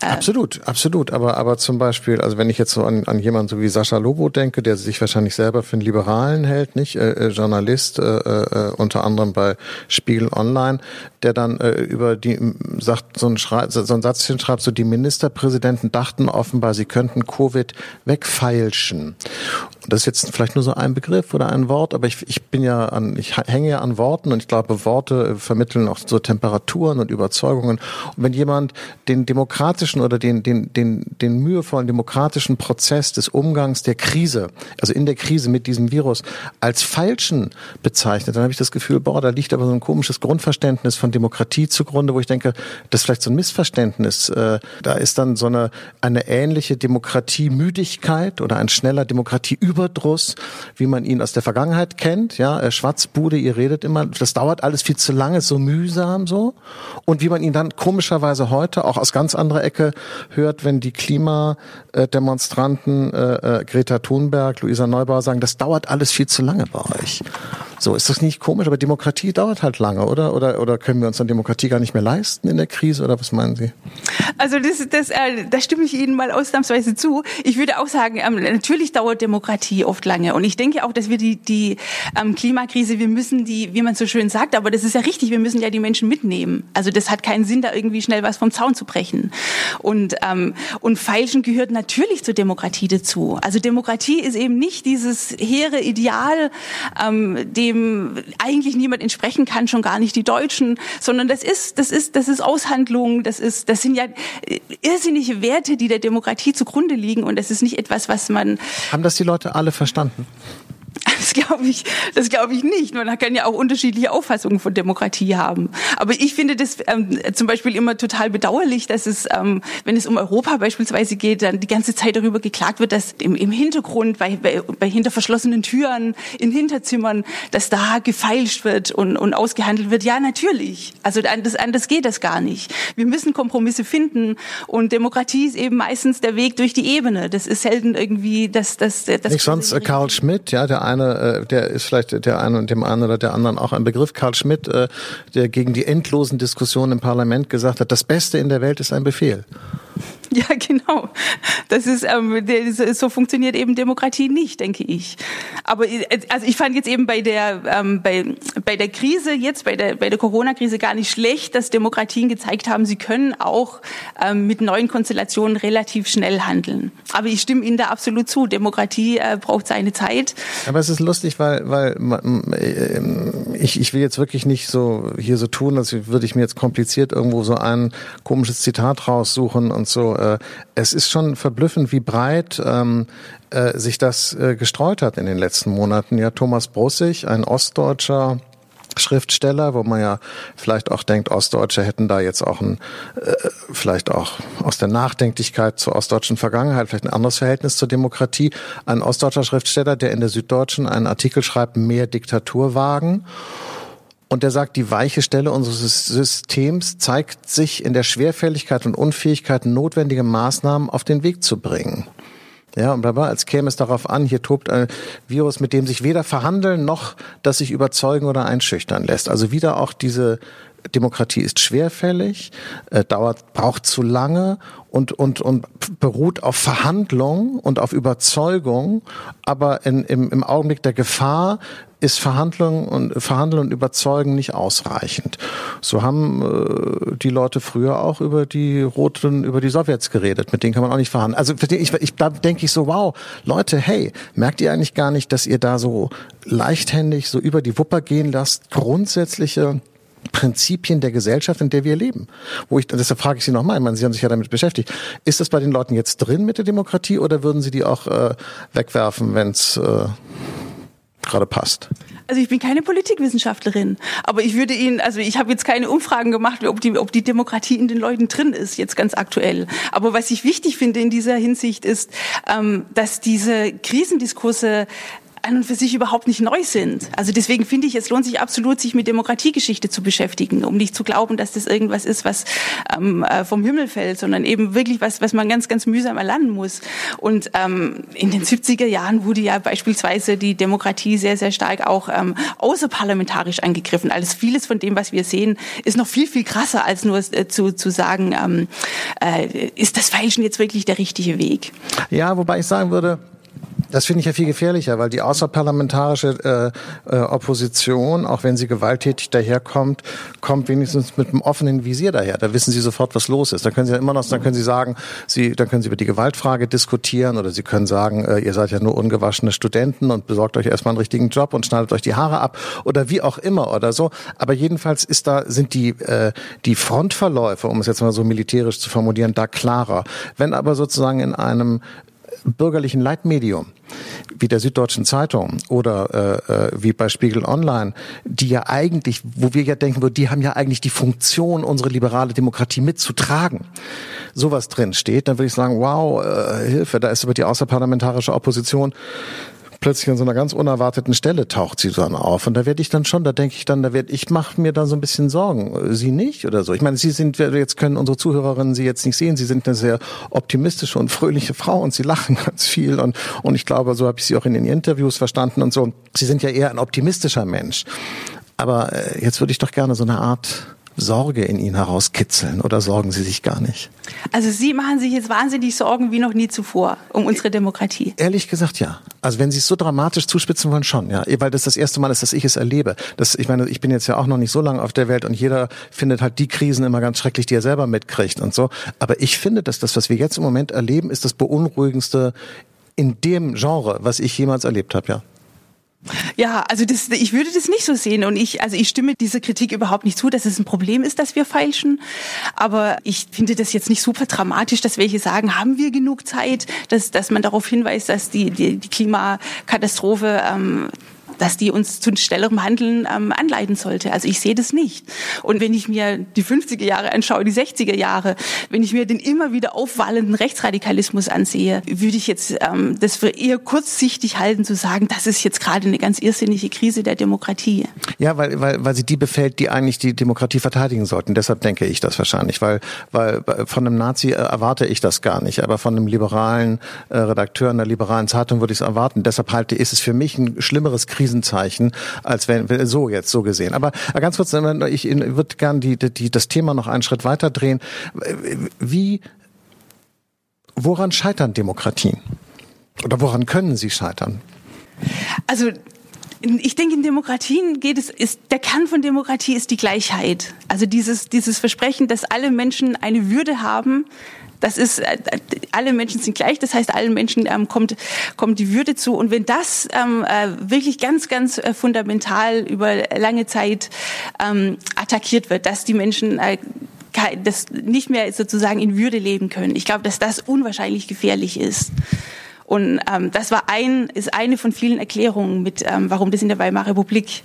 Äh absolut, absolut. Aber, aber zum Beispiel, also wenn ich jetzt so an, an jemanden so wie Sascha Lobo denke, der sich wahrscheinlich selber für einen Liberalen hält, nicht äh, äh Journalist, äh, äh, unter anderem bei Spiegel Online, der dann äh, über die sagt so ein, Schrei so ein Satzchen schreibt, so die Ministerpräsidenten dachten offenbar, sie könnten Covid wegfeilschen. Das ist jetzt vielleicht nur so ein Begriff oder ein Wort, aber ich, ich bin ja an, ich hänge ja an Worten und ich glaube, Worte vermitteln auch so Temperaturen und Überzeugungen. Und wenn jemand den demokratischen oder den, den, den, den mühevollen demokratischen Prozess des Umgangs der Krise, also in der Krise mit diesem Virus, als falschen bezeichnet, dann habe ich das Gefühl, boah, da liegt aber so ein komisches Grundverständnis von Demokratie zugrunde, wo ich denke, das ist vielleicht so ein Missverständnis. Äh, da ist dann so eine, eine ähnliche Demokratiemüdigkeit oder ein schneller Demokratieüberdruss, wie man ihn aus der Vergangenheit kennt. Ja, äh, Schwarzbude, ihr redet immer, das dauert alles viel zu lange, so mühsam so. Und wie man ihn dann komischerweise heute auch aus ganz anderer Ecke hört, wenn die Klimademonstranten äh, äh, Greta Thunberg, Luisa Neubauer sagen, das dauert alles viel zu lange bei euch. So, ist das nicht komisch? Aber Demokratie dauert halt lange, oder? Oder, oder können wir uns dann Demokratie gar nicht mehr leisten in der Krise? Oder was meinen Sie? Also das, das, äh, da stimme ich Ihnen mal ausnahmsweise zu. Ich würde auch sagen, ähm, natürlich dauert Demokratie oft lange. Und ich denke auch, dass wir die, die ähm, Klimakrise, wir müssen die, wie man so schön sagt, aber das ist ja richtig, wir müssen ja die Menschen mitnehmen. Also das hat keinen Sinn, da irgendwie schnell was vom Zaun zu brechen. Und, ähm, und Feilschen gehört natürlich zur Demokratie dazu. Also Demokratie ist eben nicht dieses hehre Ideal, ähm, dem dem eigentlich niemand entsprechen kann, schon gar nicht die Deutschen, sondern das ist, das ist, das ist Aushandlung, das ist, das sind ja irrsinnige Werte, die der Demokratie zugrunde liegen und das ist nicht etwas, was man. Haben das die Leute alle verstanden? Das glaube ich, das glaube ich nicht. Man kann ja auch unterschiedliche Auffassungen von Demokratie haben. Aber ich finde das ähm, zum Beispiel immer total bedauerlich, dass es, ähm, wenn es um Europa beispielsweise geht, dann die ganze Zeit darüber geklagt wird, dass im, im Hintergrund, bei, bei, bei hinter verschlossenen Türen, in Hinterzimmern, dass da gefeilscht wird und, und ausgehandelt wird. Ja, natürlich. Also anders, anders geht das gar nicht. Wir müssen Kompromisse finden und Demokratie ist eben meistens der Weg durch die Ebene. Das ist selten irgendwie das, das, das. Nicht sonst äh, Karl Schmidt, ja, der eine, äh, der ist vielleicht der eine und dem einen oder der anderen auch ein Begriff. Karl Schmidt, äh, der gegen die endlosen Diskussionen im Parlament gesagt hat, das Beste in der Welt ist ein Befehl. Ja, genau. Das ist ähm, so funktioniert eben Demokratie nicht, denke ich. Aber äh, also ich fand jetzt eben bei der ähm, bei bei der Krise jetzt bei der bei der Corona-Krise gar nicht schlecht, dass Demokratien gezeigt haben, sie können auch ähm, mit neuen Konstellationen relativ schnell handeln. Aber ich stimme Ihnen da absolut zu. Demokratie äh, braucht seine Zeit. Aber es ist lustig, weil weil äh, ich ich will jetzt wirklich nicht so hier so tun, als würde ich mir jetzt kompliziert irgendwo so ein komisches Zitat raussuchen und so äh, es ist schon verblüffend, wie breit ähm, äh, sich das äh, gestreut hat in den letzten Monaten. Ja, Thomas Brussig, ein Ostdeutscher, Schriftsteller, wo man ja vielleicht auch denkt, Ostdeutsche hätten da jetzt auch ein, äh, vielleicht auch aus der Nachdenklichkeit zur ostdeutschen Vergangenheit vielleicht ein anderes Verhältnis zur Demokratie. Ein ostdeutscher Schriftsteller, der in der Süddeutschen einen Artikel schreibt, mehr Diktatur wagen. Und der sagt, die weiche Stelle unseres Systems zeigt sich in der Schwerfälligkeit und Unfähigkeit, notwendige Maßnahmen auf den Weg zu bringen. Ja, und dabei, als käme es darauf an, hier tobt ein Virus, mit dem sich weder verhandeln noch das sich überzeugen oder einschüchtern lässt. Also wieder auch diese Demokratie ist schwerfällig, äh, dauert, braucht zu lange und, und, und beruht auf Verhandlung und auf Überzeugung. Aber in, im, im Augenblick der Gefahr ist Verhandlung und Verhandeln und Überzeugen nicht ausreichend. So haben äh, die Leute früher auch über die roten, über die Sowjets geredet. Mit denen kann man auch nicht verhandeln. Also ich, ich da denke ich so, wow, Leute, hey, merkt ihr eigentlich gar nicht, dass ihr da so leichthändig so über die Wupper gehen lasst, grundsätzliche Prinzipien der Gesellschaft, in der wir leben. Wo ich, deshalb frage ich Sie nochmal, ich meine, Sie haben sich ja damit beschäftigt. Ist das bei den Leuten jetzt drin mit der Demokratie oder würden Sie die auch äh, wegwerfen, wenn es äh, gerade passt? Also ich bin keine Politikwissenschaftlerin, aber ich würde Ihnen, also ich habe jetzt keine Umfragen gemacht, ob die, ob die Demokratie in den Leuten drin ist, jetzt ganz aktuell. Aber was ich wichtig finde in dieser Hinsicht ist, ähm, dass diese Krisendiskurse an und für sich überhaupt nicht neu sind. Also deswegen finde ich, es lohnt sich absolut, sich mit Demokratiegeschichte zu beschäftigen, um nicht zu glauben, dass das irgendwas ist, was ähm, äh, vom Himmel fällt, sondern eben wirklich was, was man ganz, ganz mühsam erlernen muss. Und ähm, in den 70er Jahren wurde ja beispielsweise die Demokratie sehr, sehr stark auch ähm, außerparlamentarisch angegriffen. Alles vieles von dem, was wir sehen, ist noch viel, viel krasser, als nur äh, zu, zu sagen, ähm, äh, ist das Feilschen jetzt wirklich der richtige Weg? Ja, wobei ich sagen würde, das finde ich ja viel gefährlicher, weil die außerparlamentarische äh, äh, Opposition, auch wenn sie gewalttätig daherkommt, kommt wenigstens mit einem offenen Visier daher. Da wissen sie sofort, was los ist. Da können sie ja immer noch, dann können sie sagen, sie, dann können sie über die Gewaltfrage diskutieren oder sie können sagen, äh, ihr seid ja nur ungewaschene Studenten und besorgt euch erstmal einen richtigen Job und schneidet euch die Haare ab oder wie auch immer oder so. Aber jedenfalls ist da, sind die, äh, die Frontverläufe, um es jetzt mal so militärisch zu formulieren, da klarer. Wenn aber sozusagen in einem bürgerlichen Leitmedium wie der Süddeutschen Zeitung oder äh, äh, wie bei Spiegel Online, die ja eigentlich, wo wir ja denken, die haben ja eigentlich die Funktion, unsere liberale Demokratie mitzutragen, sowas drin steht, dann würde ich sagen, wow, äh, Hilfe, da ist über die außerparlamentarische Opposition plötzlich an so einer ganz unerwarteten Stelle taucht sie dann auf. Und da werde ich dann schon, da denke ich dann, da werde ich mache mir dann so ein bisschen Sorgen. Sie nicht oder so? Ich meine, Sie sind, jetzt können unsere Zuhörerinnen Sie jetzt nicht sehen. Sie sind eine sehr optimistische und fröhliche Frau und Sie lachen ganz viel. Und, und ich glaube, so habe ich Sie auch in den Interviews verstanden und so. Sie sind ja eher ein optimistischer Mensch. Aber äh, jetzt würde ich doch gerne so eine Art Sorge in Ihnen herauskitzeln oder sorgen Sie sich gar nicht? Also Sie machen sich jetzt wahnsinnig Sorgen wie noch nie zuvor um unsere Demokratie. Ehrlich gesagt ja. Also wenn Sie es so dramatisch zuspitzen wollen, schon, ja. Weil das das erste Mal ist, dass ich es erlebe. Das, ich meine, ich bin jetzt ja auch noch nicht so lange auf der Welt und jeder findet halt die Krisen immer ganz schrecklich, die er selber mitkriegt und so. Aber ich finde, dass das, was wir jetzt im Moment erleben, ist das beunruhigendste in dem Genre, was ich jemals erlebt habe, ja. Ja, also das, ich würde das nicht so sehen und ich, also ich stimme dieser Kritik überhaupt nicht zu, dass es ein Problem ist, dass wir feilschen. Aber ich finde das jetzt nicht super dramatisch, dass welche sagen, haben wir genug Zeit, dass, dass man darauf hinweist, dass die, die, die Klimakatastrophe ähm, dass die uns zu schnellerem Handeln ähm, anleiten sollte. Also ich sehe das nicht. Und wenn ich mir die 50er Jahre anschaue, die 60er Jahre, wenn ich mir den immer wieder aufwallenden Rechtsradikalismus ansehe, würde ich jetzt ähm, das für eher kurzsichtig halten, zu sagen, das ist jetzt gerade eine ganz irrsinnige Krise der Demokratie. Ja, weil, weil, weil sie die befällt, die eigentlich die Demokratie verteidigen sollten. Deshalb denke ich das wahrscheinlich, weil, weil von einem Nazi äh, erwarte ich das gar nicht, aber von einem liberalen äh, Redakteur einer liberalen Zeitung würde ich es erwarten. Deshalb halte ist es für mich ein schlimmeres Krise Krisenzeichen, als wenn so jetzt so gesehen. Aber ganz kurz, ich würde gern die, die, das Thema noch einen Schritt weiter drehen. Wie, woran scheitern Demokratien? Oder woran können sie scheitern? Also ich denke, in Demokratien geht es, ist, der Kern von Demokratie ist die Gleichheit. Also dieses, dieses Versprechen, dass alle Menschen eine Würde haben, das ist, äh, alle Menschen sind gleich, das heißt, allen Menschen ähm, kommt, kommt die Würde zu. Und wenn das ähm, äh, wirklich ganz, ganz äh, fundamental über lange Zeit ähm, attackiert wird, dass die Menschen äh, das nicht mehr sozusagen in Würde leben können. Ich glaube, dass das unwahrscheinlich gefährlich ist. Und ähm, das war ein, ist eine von vielen Erklärungen mit, ähm, warum das in der Weimarer Republik,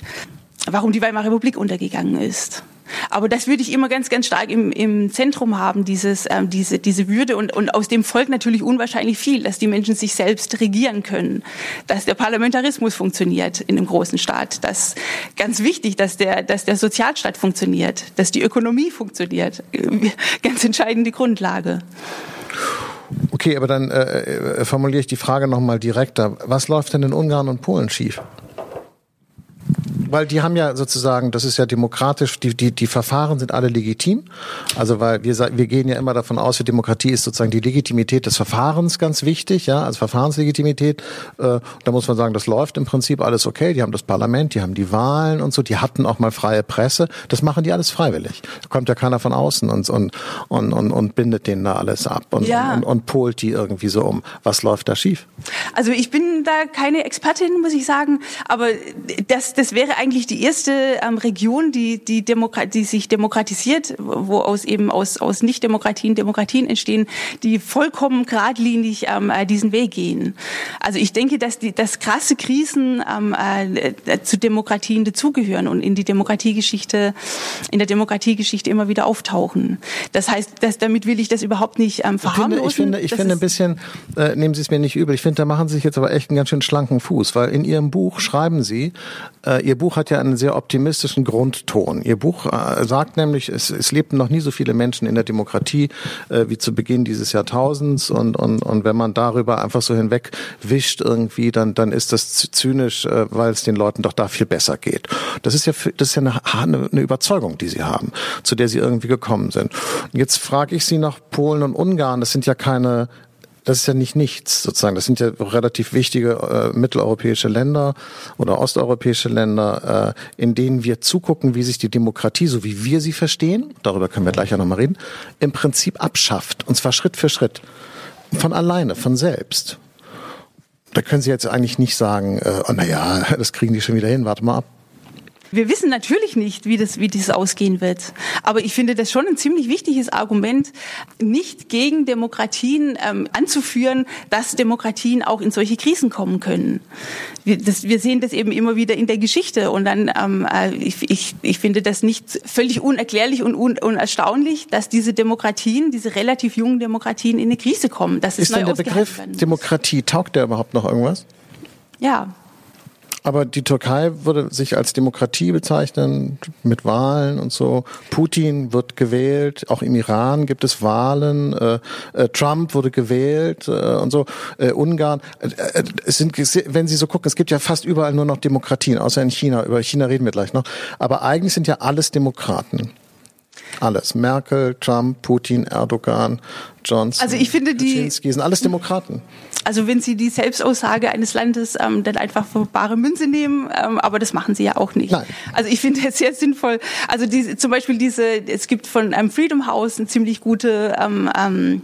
warum die Weimarer Republik untergegangen ist. Aber das würde ich immer ganz, ganz stark im, im Zentrum haben, dieses, ähm, diese, diese Würde. Und, und aus dem folgt natürlich unwahrscheinlich viel, dass die Menschen sich selbst regieren können, dass der Parlamentarismus funktioniert in einem großen Staat. Das ganz wichtig, dass der, dass der Sozialstaat funktioniert, dass die Ökonomie funktioniert. Ganz entscheidende Grundlage. Okay, aber dann äh, äh formuliere ich die Frage nochmal direkter. Was läuft denn in Ungarn und Polen schief? Weil die haben ja sozusagen, das ist ja demokratisch, die, die, die Verfahren sind alle legitim. Also weil wir, wir gehen ja immer davon aus, für Demokratie ist sozusagen die Legitimität des Verfahrens ganz wichtig, ja, als Verfahrenslegitimität. Äh, da muss man sagen, das läuft im Prinzip alles okay. Die haben das Parlament, die haben die Wahlen und so, die hatten auch mal freie Presse. Das machen die alles freiwillig. Da kommt ja keiner von außen und, und, und, und, und bindet denen da alles ab und, ja. und, und, und polt die irgendwie so um. Was läuft da schief? Also ich bin da keine Expertin, muss ich sagen, aber das, das wäre eigentlich die erste ähm, Region, die, die, die sich demokratisiert, wo aus eben aus, aus Nicht-Demokratien Demokratien entstehen, die vollkommen geradlinig ähm, äh, diesen Weg gehen. Also ich denke, dass die, dass krasse Krisen ähm, äh, zu Demokratien dazugehören und in die Demokratiegeschichte, in der Demokratiegeschichte immer wieder auftauchen. Das heißt, dass, damit will ich das überhaupt nicht ähm, verharmlosen. Ich finde, ich finde, ich finde ein bisschen, äh, nehmen Sie es mir nicht übel, ich finde, da machen Sie sich jetzt aber echt einen ganz schön schlanken Fuß, weil in Ihrem Buch schreiben Sie, äh, Ihr Buch hat ja einen sehr optimistischen Grundton. Ihr Buch äh, sagt nämlich, es, es lebten noch nie so viele Menschen in der Demokratie äh, wie zu Beginn dieses Jahrtausends und, und, und wenn man darüber einfach so hinweg wischt irgendwie, dann, dann ist das zynisch, äh, weil es den Leuten doch da viel besser geht. Das ist ja, das ist ja eine, eine Überzeugung, die Sie haben, zu der Sie irgendwie gekommen sind. Jetzt frage ich Sie nach Polen und Ungarn. Das sind ja keine das ist ja nicht nichts sozusagen. Das sind ja relativ wichtige äh, mitteleuropäische Länder oder osteuropäische Länder, äh, in denen wir zugucken, wie sich die Demokratie, so wie wir sie verstehen, darüber können wir gleich ja nochmal reden, im Prinzip abschafft. Und zwar Schritt für Schritt. Von alleine, von selbst. Da können Sie jetzt eigentlich nicht sagen, äh, oh naja, das kriegen die schon wieder hin, warte mal ab. Wir wissen natürlich nicht, wie das, wie das ausgehen wird. Aber ich finde das schon ein ziemlich wichtiges Argument, nicht gegen Demokratien ähm, anzuführen, dass Demokratien auch in solche Krisen kommen können. Wir, das, wir sehen das eben immer wieder in der Geschichte. Und dann, ähm, äh, ich, ich, ich finde das nicht völlig unerklärlich und un, unerstaunlich, dass diese Demokratien, diese relativ jungen Demokratien in eine Krise kommen. Dass ist denn der Begriff Demokratie, taugt der überhaupt noch irgendwas? Ja, aber die Türkei würde sich als Demokratie bezeichnen, mit Wahlen und so. Putin wird gewählt, auch im Iran gibt es Wahlen, äh, äh, Trump wurde gewählt äh, und so, Ungarn. Es sind, wenn Sie so gucken, es gibt ja fast überall nur noch Demokratien, außer in China. Über China reden wir gleich noch. Aber eigentlich sind ja alles Demokraten. Alles. Merkel, Trump, Putin, Erdogan, Johnson. Also ich finde die Kaczynski, sind alles Demokraten. Also wenn Sie die Selbstaussage eines Landes ähm, dann einfach für bare Münze nehmen, ähm, aber das machen Sie ja auch nicht. Nein. Also ich finde es sehr sinnvoll. Also diese, zum Beispiel diese, es gibt von einem Freedom House eine ziemlich gute ähm, ähm,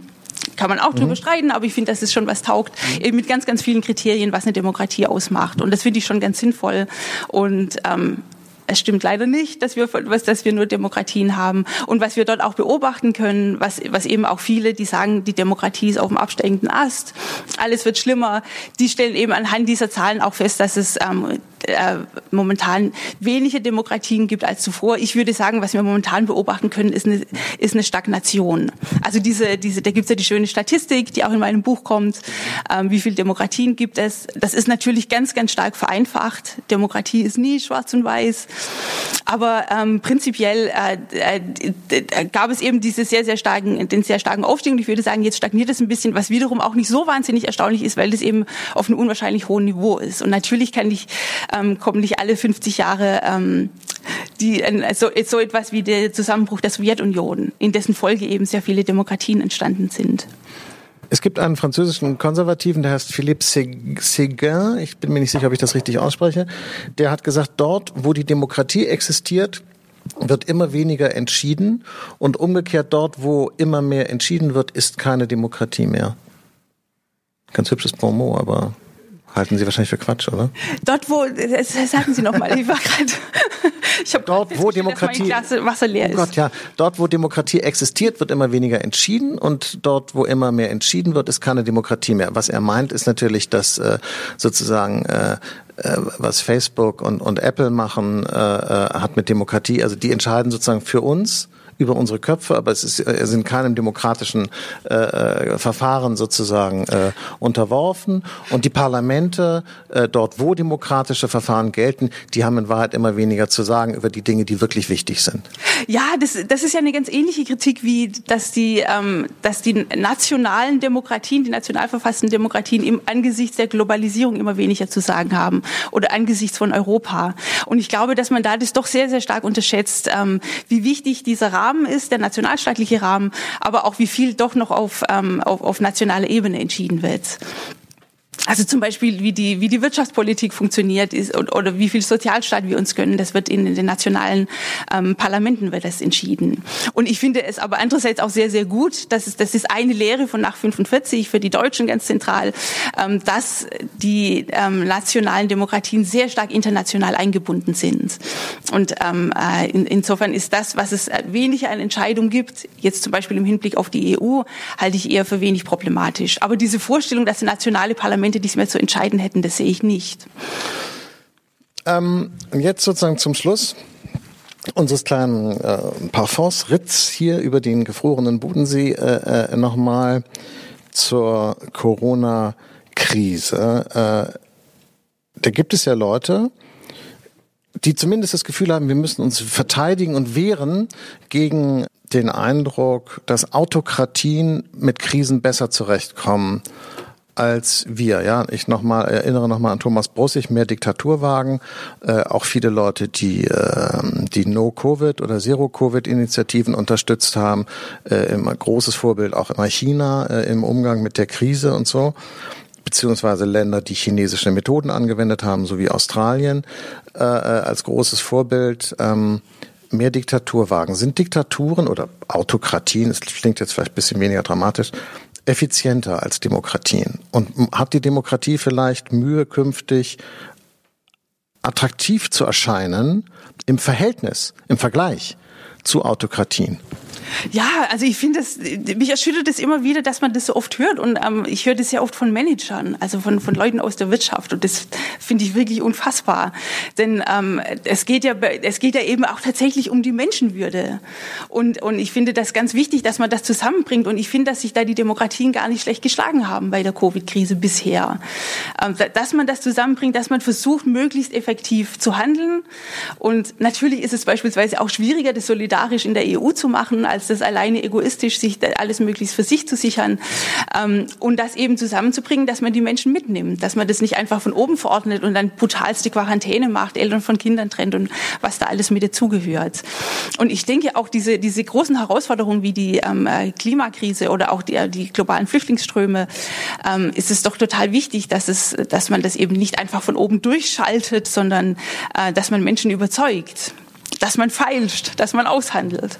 kann man auch drüber mhm. streiten, aber ich finde, dass es schon was taugt, mhm. eben mit ganz, ganz vielen Kriterien, was eine Demokratie ausmacht. Und das finde ich schon ganz sinnvoll. Und ähm, es stimmt leider nicht, dass wir, dass wir nur Demokratien haben. Und was wir dort auch beobachten können, was, was eben auch viele, die sagen, die Demokratie ist auf dem absteigenden Ast, alles wird schlimmer, die stellen eben anhand dieser Zahlen auch fest, dass es ähm, äh, momentan weniger Demokratien gibt als zuvor. Ich würde sagen, was wir momentan beobachten können, ist eine, ist eine Stagnation. Also diese, diese, da gibt es ja die schöne Statistik, die auch in meinem Buch kommt. Ähm, wie viele Demokratien gibt es? Das ist natürlich ganz, ganz stark vereinfacht. Demokratie ist nie schwarz und weiß. Aber ähm, prinzipiell äh, äh, gab es eben diese sehr, sehr starken, den sehr starken Aufstieg. Und ich würde sagen, jetzt stagniert es ein bisschen, was wiederum auch nicht so wahnsinnig erstaunlich ist, weil das eben auf einem unwahrscheinlich hohen Niveau ist. Und natürlich kann ich ähm, kommen nicht alle 50 Jahre ähm, die, also so etwas wie der Zusammenbruch der Sowjetunion, in dessen Folge eben sehr viele Demokratien entstanden sind. Es gibt einen französischen Konservativen, der heißt Philippe Séguin, ich bin mir nicht sicher, ob ich das richtig ausspreche, der hat gesagt, dort, wo die Demokratie existiert, wird immer weniger entschieden und umgekehrt dort, wo immer mehr entschieden wird, ist keine Demokratie mehr. Ganz hübsches Promo, aber Halten Sie wahrscheinlich für Quatsch, oder? Dort, wo, sagen Sie nochmal, ich war gerade, ich habe dort, wo Demokratie, Wasser leer ist. Oh Gott, ja, dort, wo Demokratie existiert, wird immer weniger entschieden und dort, wo immer mehr entschieden wird, ist keine Demokratie mehr. Was er meint, ist natürlich, dass äh, sozusagen äh, äh was Facebook und, und Apple machen, äh, hat mit Demokratie, also die entscheiden sozusagen für uns über unsere Köpfe, aber es, ist, es sind keinem demokratischen äh, äh, Verfahren sozusagen äh, unterworfen. Und die Parlamente, äh, dort wo demokratische Verfahren gelten, die haben in Wahrheit immer weniger zu sagen über die Dinge, die wirklich wichtig sind. Ja, das, das ist ja eine ganz ähnliche Kritik wie, dass die, ähm, dass die nationalen Demokratien, die national verfassten Demokratien im angesichts der Globalisierung immer weniger zu sagen haben oder angesichts von Europa. Und ich glaube, dass man da das doch sehr, sehr stark unterschätzt, ähm, wie wichtig dieser Rahmen ist, der nationalstaatliche Rahmen, aber auch wie viel doch noch auf, ähm, auf, auf nationaler Ebene entschieden wird. Also zum Beispiel, wie die, wie die Wirtschaftspolitik funktioniert ist oder wie viel Sozialstaat wir uns gönnen, das wird in den nationalen ähm, Parlamenten wird das entschieden. Und ich finde es aber andererseits auch sehr, sehr gut, dass es, das ist eine Lehre von nach 45 für die Deutschen ganz zentral, ähm, dass die ähm, nationalen Demokratien sehr stark international eingebunden sind. Und ähm, äh, in, insofern ist das, was es weniger an Entscheidungen gibt, jetzt zum Beispiel im Hinblick auf die EU, halte ich eher für wenig problematisch. Aber diese Vorstellung, dass nationale Parlamente Parlamente nichts mehr zu entscheiden hätten, das sehe ich nicht. Ähm, jetzt sozusagen zum Schluss unseres kleinen äh, Parfums-Ritz hier über den gefrorenen Bodensee äh, äh, nochmal zur Corona-Krise. Äh, da gibt es ja Leute, die zumindest das Gefühl haben, wir müssen uns verteidigen und wehren gegen den Eindruck, dass Autokratien mit Krisen besser zurechtkommen als wir. Ja, ich noch mal erinnere noch mal an Thomas Brussig, mehr Diktatur wagen. Äh, auch viele Leute, die äh, die No-Covid oder Zero-Covid-Initiativen unterstützt haben. Äh, immer großes Vorbild auch immer China äh, im Umgang mit der Krise und so beziehungsweise Länder, die chinesische Methoden angewendet haben, so wie Australien äh, äh als großes Vorbild. Ähm, mehr Diktatur wagen. Sind Diktaturen oder Autokratien, es klingt jetzt vielleicht ein bisschen weniger dramatisch, effizienter als Demokratien? Und hat die Demokratie vielleicht Mühe, künftig attraktiv zu erscheinen im Verhältnis, im Vergleich zu Autokratien? Ja, also ich finde das, mich erschüttert es immer wieder, dass man das so oft hört und ähm, ich höre das ja oft von Managern, also von, von Leuten aus der Wirtschaft und das finde ich wirklich unfassbar, denn ähm, es geht ja, es geht ja eben auch tatsächlich um die Menschenwürde. Und und ich finde das ganz wichtig, dass man das zusammenbringt und ich finde, dass sich da die Demokratien gar nicht schlecht geschlagen haben bei der Covid-Krise bisher, ähm, dass man das zusammenbringt, dass man versucht, möglichst effektiv zu handeln. Und natürlich ist es beispielsweise auch schwieriger, das solidarisch in der EU zu machen als das alleine egoistisch, sich alles möglichst für sich zu sichern ähm, und das eben zusammenzubringen, dass man die Menschen mitnimmt, dass man das nicht einfach von oben verordnet und dann brutalste Quarantäne macht, Eltern von Kindern trennt und was da alles mit dazugehört. Und ich denke auch diese, diese großen Herausforderungen wie die ähm, äh, Klimakrise oder auch die, äh, die globalen Flüchtlingsströme, ähm, ist es doch total wichtig, dass, es, dass man das eben nicht einfach von oben durchschaltet, sondern äh, dass man Menschen überzeugt, dass man feilscht, dass man aushandelt.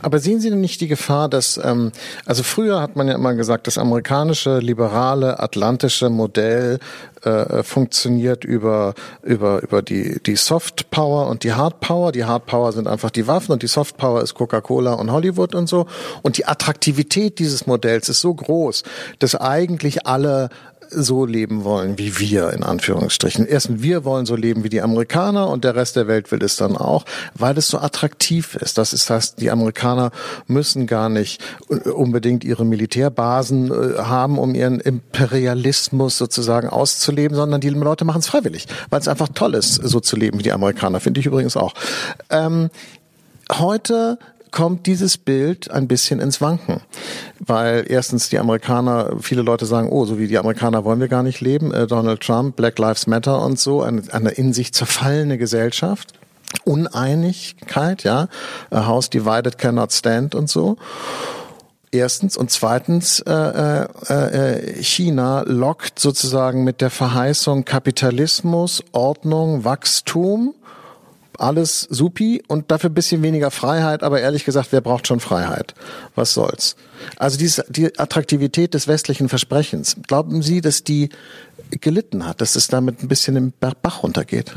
Aber sehen Sie denn nicht die Gefahr, dass, ähm, also früher hat man ja immer gesagt, das amerikanische liberale atlantische Modell äh, funktioniert über über über die die Soft Power und die Hard Power. Die Hard Power sind einfach die Waffen und die Soft Power ist Coca-Cola und Hollywood und so. Und die Attraktivität dieses Modells ist so groß, dass eigentlich alle so leben wollen wie wir, in Anführungsstrichen. Erstens, wir wollen so leben wie die Amerikaner und der Rest der Welt will es dann auch, weil es so attraktiv ist. Das ist das, die Amerikaner müssen gar nicht unbedingt ihre Militärbasen äh, haben, um ihren Imperialismus sozusagen auszuleben, sondern die Leute machen es freiwillig, weil es einfach toll ist, so zu leben wie die Amerikaner. Finde ich übrigens auch. Ähm, heute kommt dieses Bild ein bisschen ins Wanken. Weil erstens die Amerikaner, viele Leute sagen, oh, so wie die Amerikaner wollen wir gar nicht leben. Äh, Donald Trump, Black Lives Matter und so, eine, eine in sich zerfallene Gesellschaft. Uneinigkeit, ja. A house divided cannot stand und so. Erstens und zweitens, äh, äh, äh, China lockt sozusagen mit der Verheißung Kapitalismus, Ordnung, Wachstum alles supi und dafür bisschen weniger Freiheit, aber ehrlich gesagt, wer braucht schon Freiheit? Was soll's? Also diese, die Attraktivität des westlichen Versprechens, glauben Sie, dass die gelitten hat, dass es damit ein bisschen im Bach runtergeht?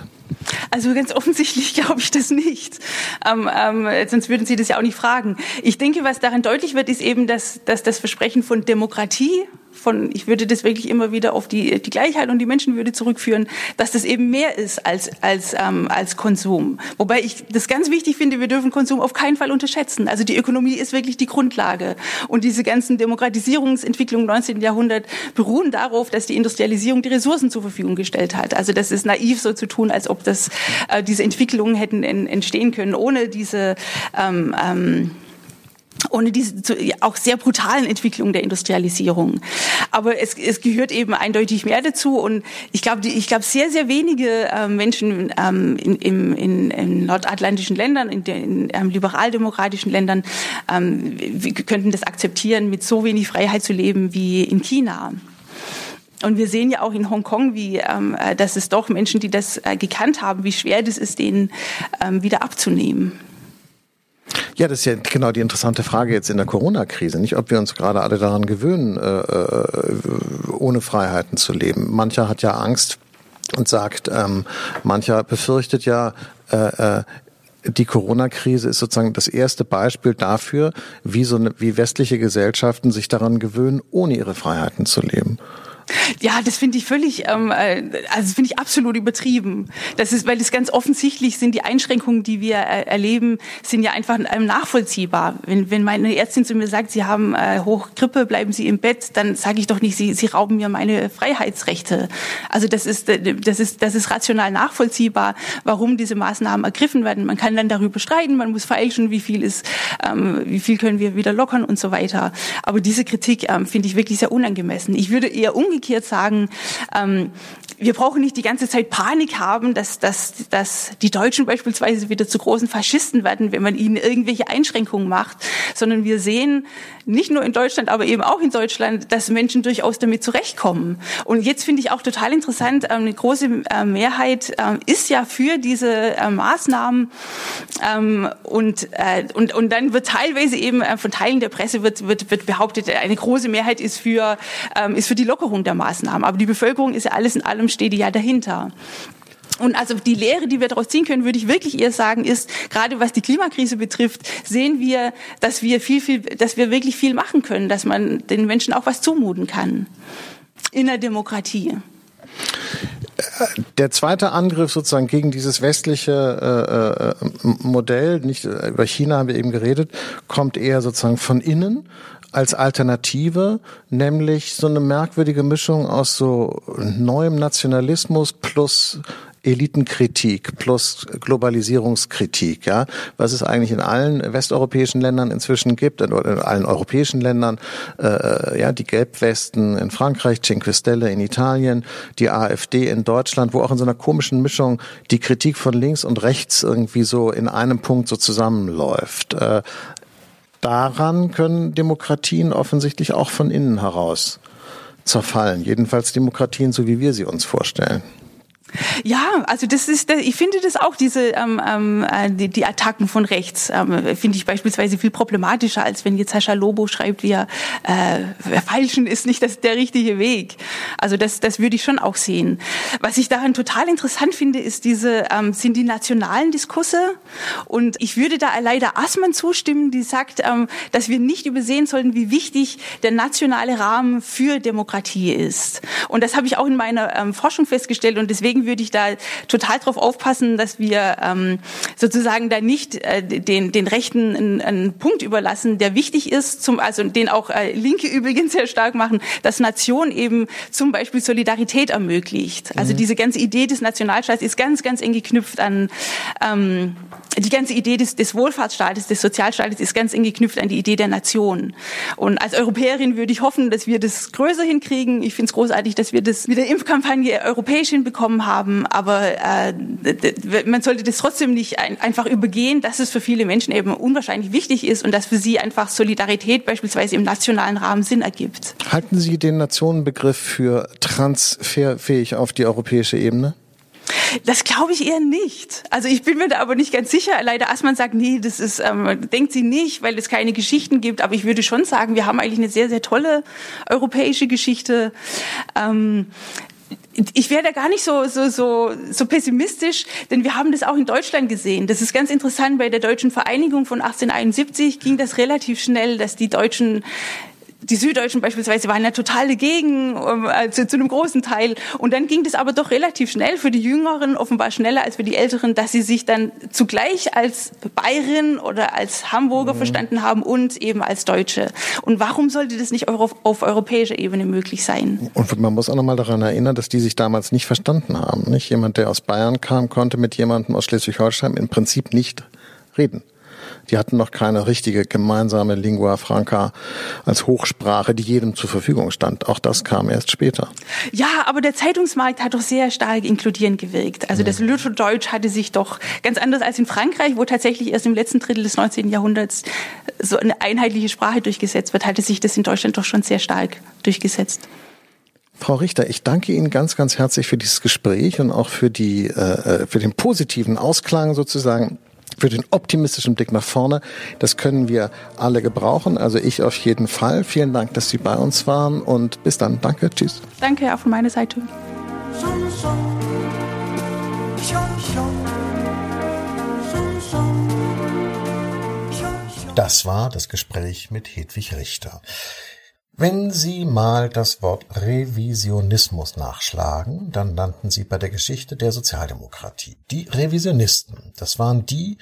Also ganz offensichtlich glaube ich das nicht. Ähm, ähm, sonst würden Sie das ja auch nicht fragen. Ich denke, was daran deutlich wird, ist eben, dass, dass das Versprechen von Demokratie von, ich würde das wirklich immer wieder auf die, die Gleichheit und die Menschenwürde zurückführen, dass das eben mehr ist als, als, ähm, als Konsum. Wobei ich das ganz wichtig finde, wir dürfen Konsum auf keinen Fall unterschätzen. Also die Ökonomie ist wirklich die Grundlage. Und diese ganzen Demokratisierungsentwicklungen im 19. Jahrhundert beruhen darauf, dass die Industrialisierung die Ressourcen zur Verfügung gestellt hat. Also das ist naiv so zu tun, als ob das, äh, diese Entwicklungen hätten in, entstehen können ohne diese ähm, ähm, ohne diese auch sehr brutalen Entwicklungen der Industrialisierung. Aber es, es gehört eben eindeutig mehr dazu und ich glaube, ich glaube sehr, sehr wenige äh, Menschen ähm, in, in, in, nordatlantischen Ländern, in, in ähm, liberaldemokratischen Ländern ähm, könnten das akzeptieren, mit so wenig Freiheit zu leben wie in China. Und wir sehen ja auch in Hongkong, wie, ähm, äh, dass es doch Menschen, die das äh, gekannt haben, wie schwer das ist, denen ähm, wieder abzunehmen. Ja, das ist ja genau die interessante Frage jetzt in der Corona-Krise. Nicht, ob wir uns gerade alle daran gewöhnen, äh, äh, ohne Freiheiten zu leben. Mancher hat ja Angst und sagt, ähm, mancher befürchtet ja, äh, äh, die Corona-Krise ist sozusagen das erste Beispiel dafür, wie so eine, wie westliche Gesellschaften sich daran gewöhnen, ohne ihre Freiheiten zu leben. Ja, das finde ich völlig, ähm, äh, also finde ich absolut übertrieben. Das ist, weil es ganz offensichtlich sind die Einschränkungen, die wir äh, erleben, sind ja einfach ähm, nachvollziehbar. Wenn, wenn meine Ärztin zu mir sagt, sie haben äh, Hochgrippe, bleiben Sie im Bett, dann sage ich doch nicht, sie, sie rauben mir meine Freiheitsrechte. Also das ist, äh, das ist, das ist rational nachvollziehbar, warum diese Maßnahmen ergriffen werden. Man kann dann darüber streiten, man muss feilschen, wie viel ist, ähm, wie viel können wir wieder lockern und so weiter. Aber diese Kritik ähm, finde ich wirklich sehr unangemessen. Ich würde eher umgekehrt umgekehrt sagen, ähm, wir brauchen nicht die ganze Zeit Panik haben, dass, dass, dass die Deutschen beispielsweise wieder zu großen Faschisten werden, wenn man ihnen irgendwelche Einschränkungen macht, sondern wir sehen nicht nur in Deutschland, aber eben auch in Deutschland, dass Menschen durchaus damit zurechtkommen. Und jetzt finde ich auch total interessant, ähm, eine große äh, Mehrheit ähm, ist ja für diese äh, Maßnahmen ähm, und, äh, und, und dann wird teilweise eben von Teilen der Presse wird, wird, wird behauptet, eine große Mehrheit ist für, ist für die Lockerung der Maßnahmen. Aber die Bevölkerung ist ja alles in allem steht ja dahinter. Und also die Lehre, die wir daraus ziehen können, würde ich wirklich eher sagen, ist, gerade was die Klimakrise betrifft, sehen wir, dass wir viel, viel, dass wir wirklich viel machen können, dass man den Menschen auch was zumuten kann. In der Demokratie. Der zweite Angriff sozusagen gegen dieses westliche äh, äh, Modell, nicht über China haben wir eben geredet, kommt eher sozusagen von innen als Alternative, nämlich so eine merkwürdige Mischung aus so neuem Nationalismus plus Elitenkritik plus Globalisierungskritik, ja, was es eigentlich in allen westeuropäischen Ländern inzwischen gibt, in allen europäischen Ländern, äh, ja, die Gelbwesten in Frankreich, Cinque Stelle in Italien, die AfD in Deutschland, wo auch in so einer komischen Mischung die Kritik von links und rechts irgendwie so in einem Punkt so zusammenläuft. Äh, daran können Demokratien offensichtlich auch von innen heraus zerfallen. Jedenfalls Demokratien, so wie wir sie uns vorstellen. Ja, also das ist, ich finde das auch diese ähm, ähm, äh, die, die Attacken von rechts ähm, finde ich beispielsweise viel problematischer, als wenn jetzt Sascha Lobo schreibt, wir äh, falschen ist nicht das der richtige Weg. Also das das würde ich schon auch sehen. Was ich daran total interessant finde, ist diese ähm, sind die nationalen Diskurse und ich würde da leider Assmann zustimmen, die sagt, ähm, dass wir nicht übersehen sollten, wie wichtig der nationale Rahmen für Demokratie ist. Und das habe ich auch in meiner ähm, Forschung festgestellt und deswegen würde ich da total drauf aufpassen, dass wir ähm, sozusagen da nicht äh, den, den Rechten einen, einen Punkt überlassen, der wichtig ist, zum, also den auch äh, Linke übrigens sehr stark machen, dass Nation eben zum Beispiel Solidarität ermöglicht. Also mhm. diese ganze Idee des Nationalstaats ist ganz, ganz eng geknüpft an ähm, die ganze Idee des, des Wohlfahrtsstaates, des Sozialstaates ist ganz eng geknüpft an die Idee der Nation. Und als Europäerin würde ich hoffen, dass wir das größer hinkriegen. Ich finde es großartig, dass wir das mit der Impfkampagne europäisch hinbekommen haben. Aber äh, man sollte das trotzdem nicht ein, einfach übergehen, dass es für viele Menschen eben unwahrscheinlich wichtig ist und dass für sie einfach Solidarität beispielsweise im nationalen Rahmen Sinn ergibt. Halten Sie den Nationenbegriff für transferfähig auf die europäische Ebene? Das glaube ich eher nicht. Also ich bin mir da aber nicht ganz sicher. Leider Assmann sagt, nee, das ist, ähm, denkt sie nicht, weil es keine Geschichten gibt. Aber ich würde schon sagen, wir haben eigentlich eine sehr, sehr tolle europäische Geschichte. Ähm, ich wäre da gar nicht so, so, so, so pessimistisch, denn wir haben das auch in Deutschland gesehen. Das ist ganz interessant. Bei der deutschen Vereinigung von 1871 ging das relativ schnell, dass die Deutschen die Süddeutschen beispielsweise waren ja total dagegen, also zu einem großen Teil. Und dann ging das aber doch relativ schnell für die Jüngeren, offenbar schneller als für die Älteren, dass sie sich dann zugleich als Bayerin oder als Hamburger mhm. verstanden haben und eben als Deutsche. Und warum sollte das nicht auf, auf europäischer Ebene möglich sein? Und man muss auch nochmal daran erinnern, dass die sich damals nicht verstanden haben. Nicht jemand, der aus Bayern kam, konnte mit jemandem aus Schleswig-Holstein im Prinzip nicht reden. Die hatten noch keine richtige gemeinsame Lingua Franca als Hochsprache, die jedem zur Verfügung stand. Auch das kam erst später. Ja, aber der Zeitungsmarkt hat doch sehr stark inkludierend gewirkt. Also das Lütterdeutsch hatte sich doch ganz anders als in Frankreich, wo tatsächlich erst im letzten Drittel des 19. Jahrhunderts so eine einheitliche Sprache durchgesetzt wird, hatte sich das in Deutschland doch schon sehr stark durchgesetzt. Frau Richter, ich danke Ihnen ganz, ganz herzlich für dieses Gespräch und auch für die, äh, äh für den positiven Ausklang sozusagen für den optimistischen Blick nach vorne. Das können wir alle gebrauchen. Also ich auf jeden Fall. Vielen Dank, dass Sie bei uns waren und bis dann. Danke. Tschüss. Danke auch von meiner Seite. Das war das Gespräch mit Hedwig Richter. Wenn Sie mal das Wort Revisionismus nachschlagen, dann landen Sie bei der Geschichte der Sozialdemokratie. Die Revisionisten, das waren die,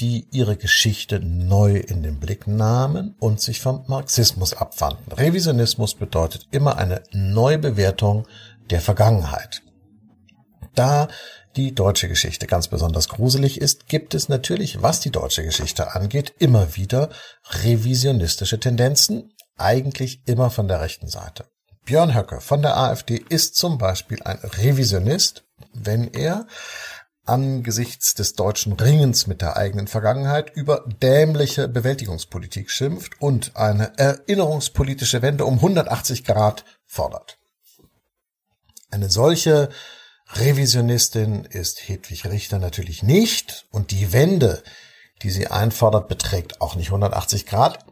die ihre Geschichte neu in den Blick nahmen und sich vom Marxismus abwandten. Revisionismus bedeutet immer eine Neubewertung der Vergangenheit. Da die deutsche Geschichte ganz besonders gruselig ist, gibt es natürlich, was die deutsche Geschichte angeht, immer wieder revisionistische Tendenzen, eigentlich immer von der rechten Seite. Björn Höcke von der AfD ist zum Beispiel ein Revisionist, wenn er angesichts des deutschen Ringens mit der eigenen Vergangenheit über dämliche Bewältigungspolitik schimpft und eine erinnerungspolitische Wende um 180 Grad fordert. Eine solche Revisionistin ist Hedwig Richter natürlich nicht und die Wende, die sie einfordert, beträgt auch nicht 180 Grad,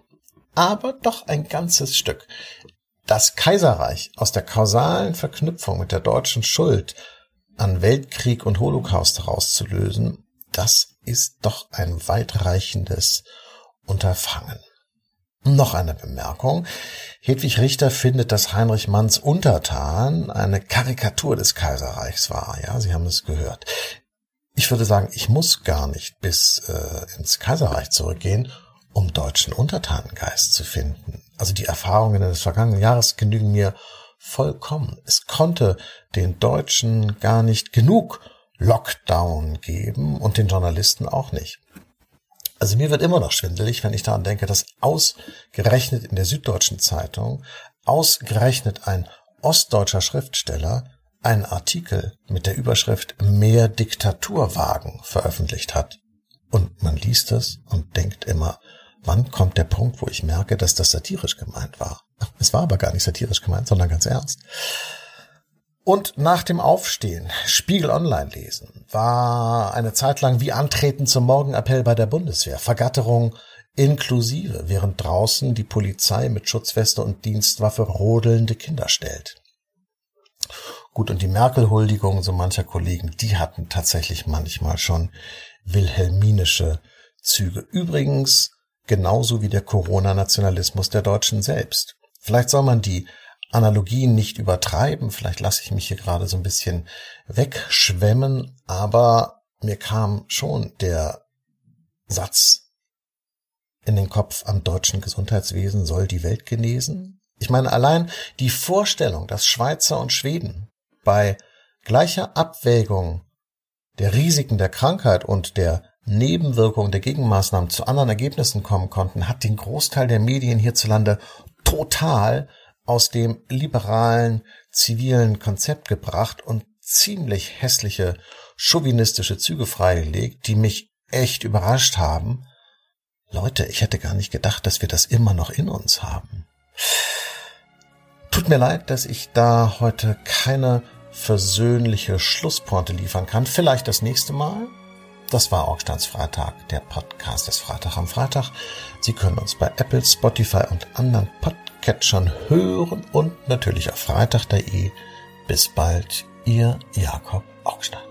aber doch ein ganzes Stück. Das Kaiserreich aus der kausalen Verknüpfung mit der deutschen Schuld an Weltkrieg und Holocaust herauszulösen, das ist doch ein weitreichendes Unterfangen. Noch eine Bemerkung. Hedwig Richter findet, dass Heinrich Manns Untertan eine Karikatur des Kaiserreichs war. Ja, Sie haben es gehört. Ich würde sagen, ich muss gar nicht bis äh, ins Kaiserreich zurückgehen, um deutschen Untertanengeist zu finden. Also die Erfahrungen des vergangenen Jahres genügen mir vollkommen. Es konnte den Deutschen gar nicht genug Lockdown geben und den Journalisten auch nicht. Also mir wird immer noch schwindelig, wenn ich daran denke, dass ausgerechnet in der Süddeutschen Zeitung ausgerechnet ein ostdeutscher Schriftsteller einen Artikel mit der Überschrift Mehr Diktaturwagen veröffentlicht hat. Und man liest es und denkt immer, wann kommt der Punkt, wo ich merke, dass das satirisch gemeint war? Es war aber gar nicht satirisch gemeint, sondern ganz ernst. Und nach dem Aufstehen Spiegel Online lesen war eine Zeit lang wie Antreten zum Morgenappell bei der Bundeswehr. Vergatterung inklusive, während draußen die Polizei mit Schutzweste und Dienstwaffe rodelnde Kinder stellt. Gut, und die Merkel-Huldigung so mancher Kollegen, die hatten tatsächlich manchmal schon wilhelminische Züge. Übrigens genauso wie der Corona-Nationalismus der Deutschen selbst. Vielleicht soll man die Analogien nicht übertreiben, vielleicht lasse ich mich hier gerade so ein bisschen wegschwemmen, aber mir kam schon der Satz in den Kopf, am deutschen Gesundheitswesen soll die Welt genesen. Ich meine, allein die Vorstellung, dass Schweizer und Schweden bei gleicher Abwägung der Risiken der Krankheit und der Nebenwirkungen der Gegenmaßnahmen zu anderen Ergebnissen kommen konnten, hat den Großteil der Medien hierzulande total aus dem liberalen zivilen Konzept gebracht und ziemlich hässliche chauvinistische Züge freigelegt, die mich echt überrascht haben. Leute, ich hätte gar nicht gedacht, dass wir das immer noch in uns haben. Tut mir leid, dass ich da heute keine versöhnliche Schlusspointe liefern kann. Vielleicht das nächste Mal. Das war Augsteins Freitag, der Podcast des Freitag am Freitag. Sie können uns bei Apple, Spotify und anderen Podcatchern hören und natürlich auf freitag.de. Bis bald, Ihr Jakob Augstein.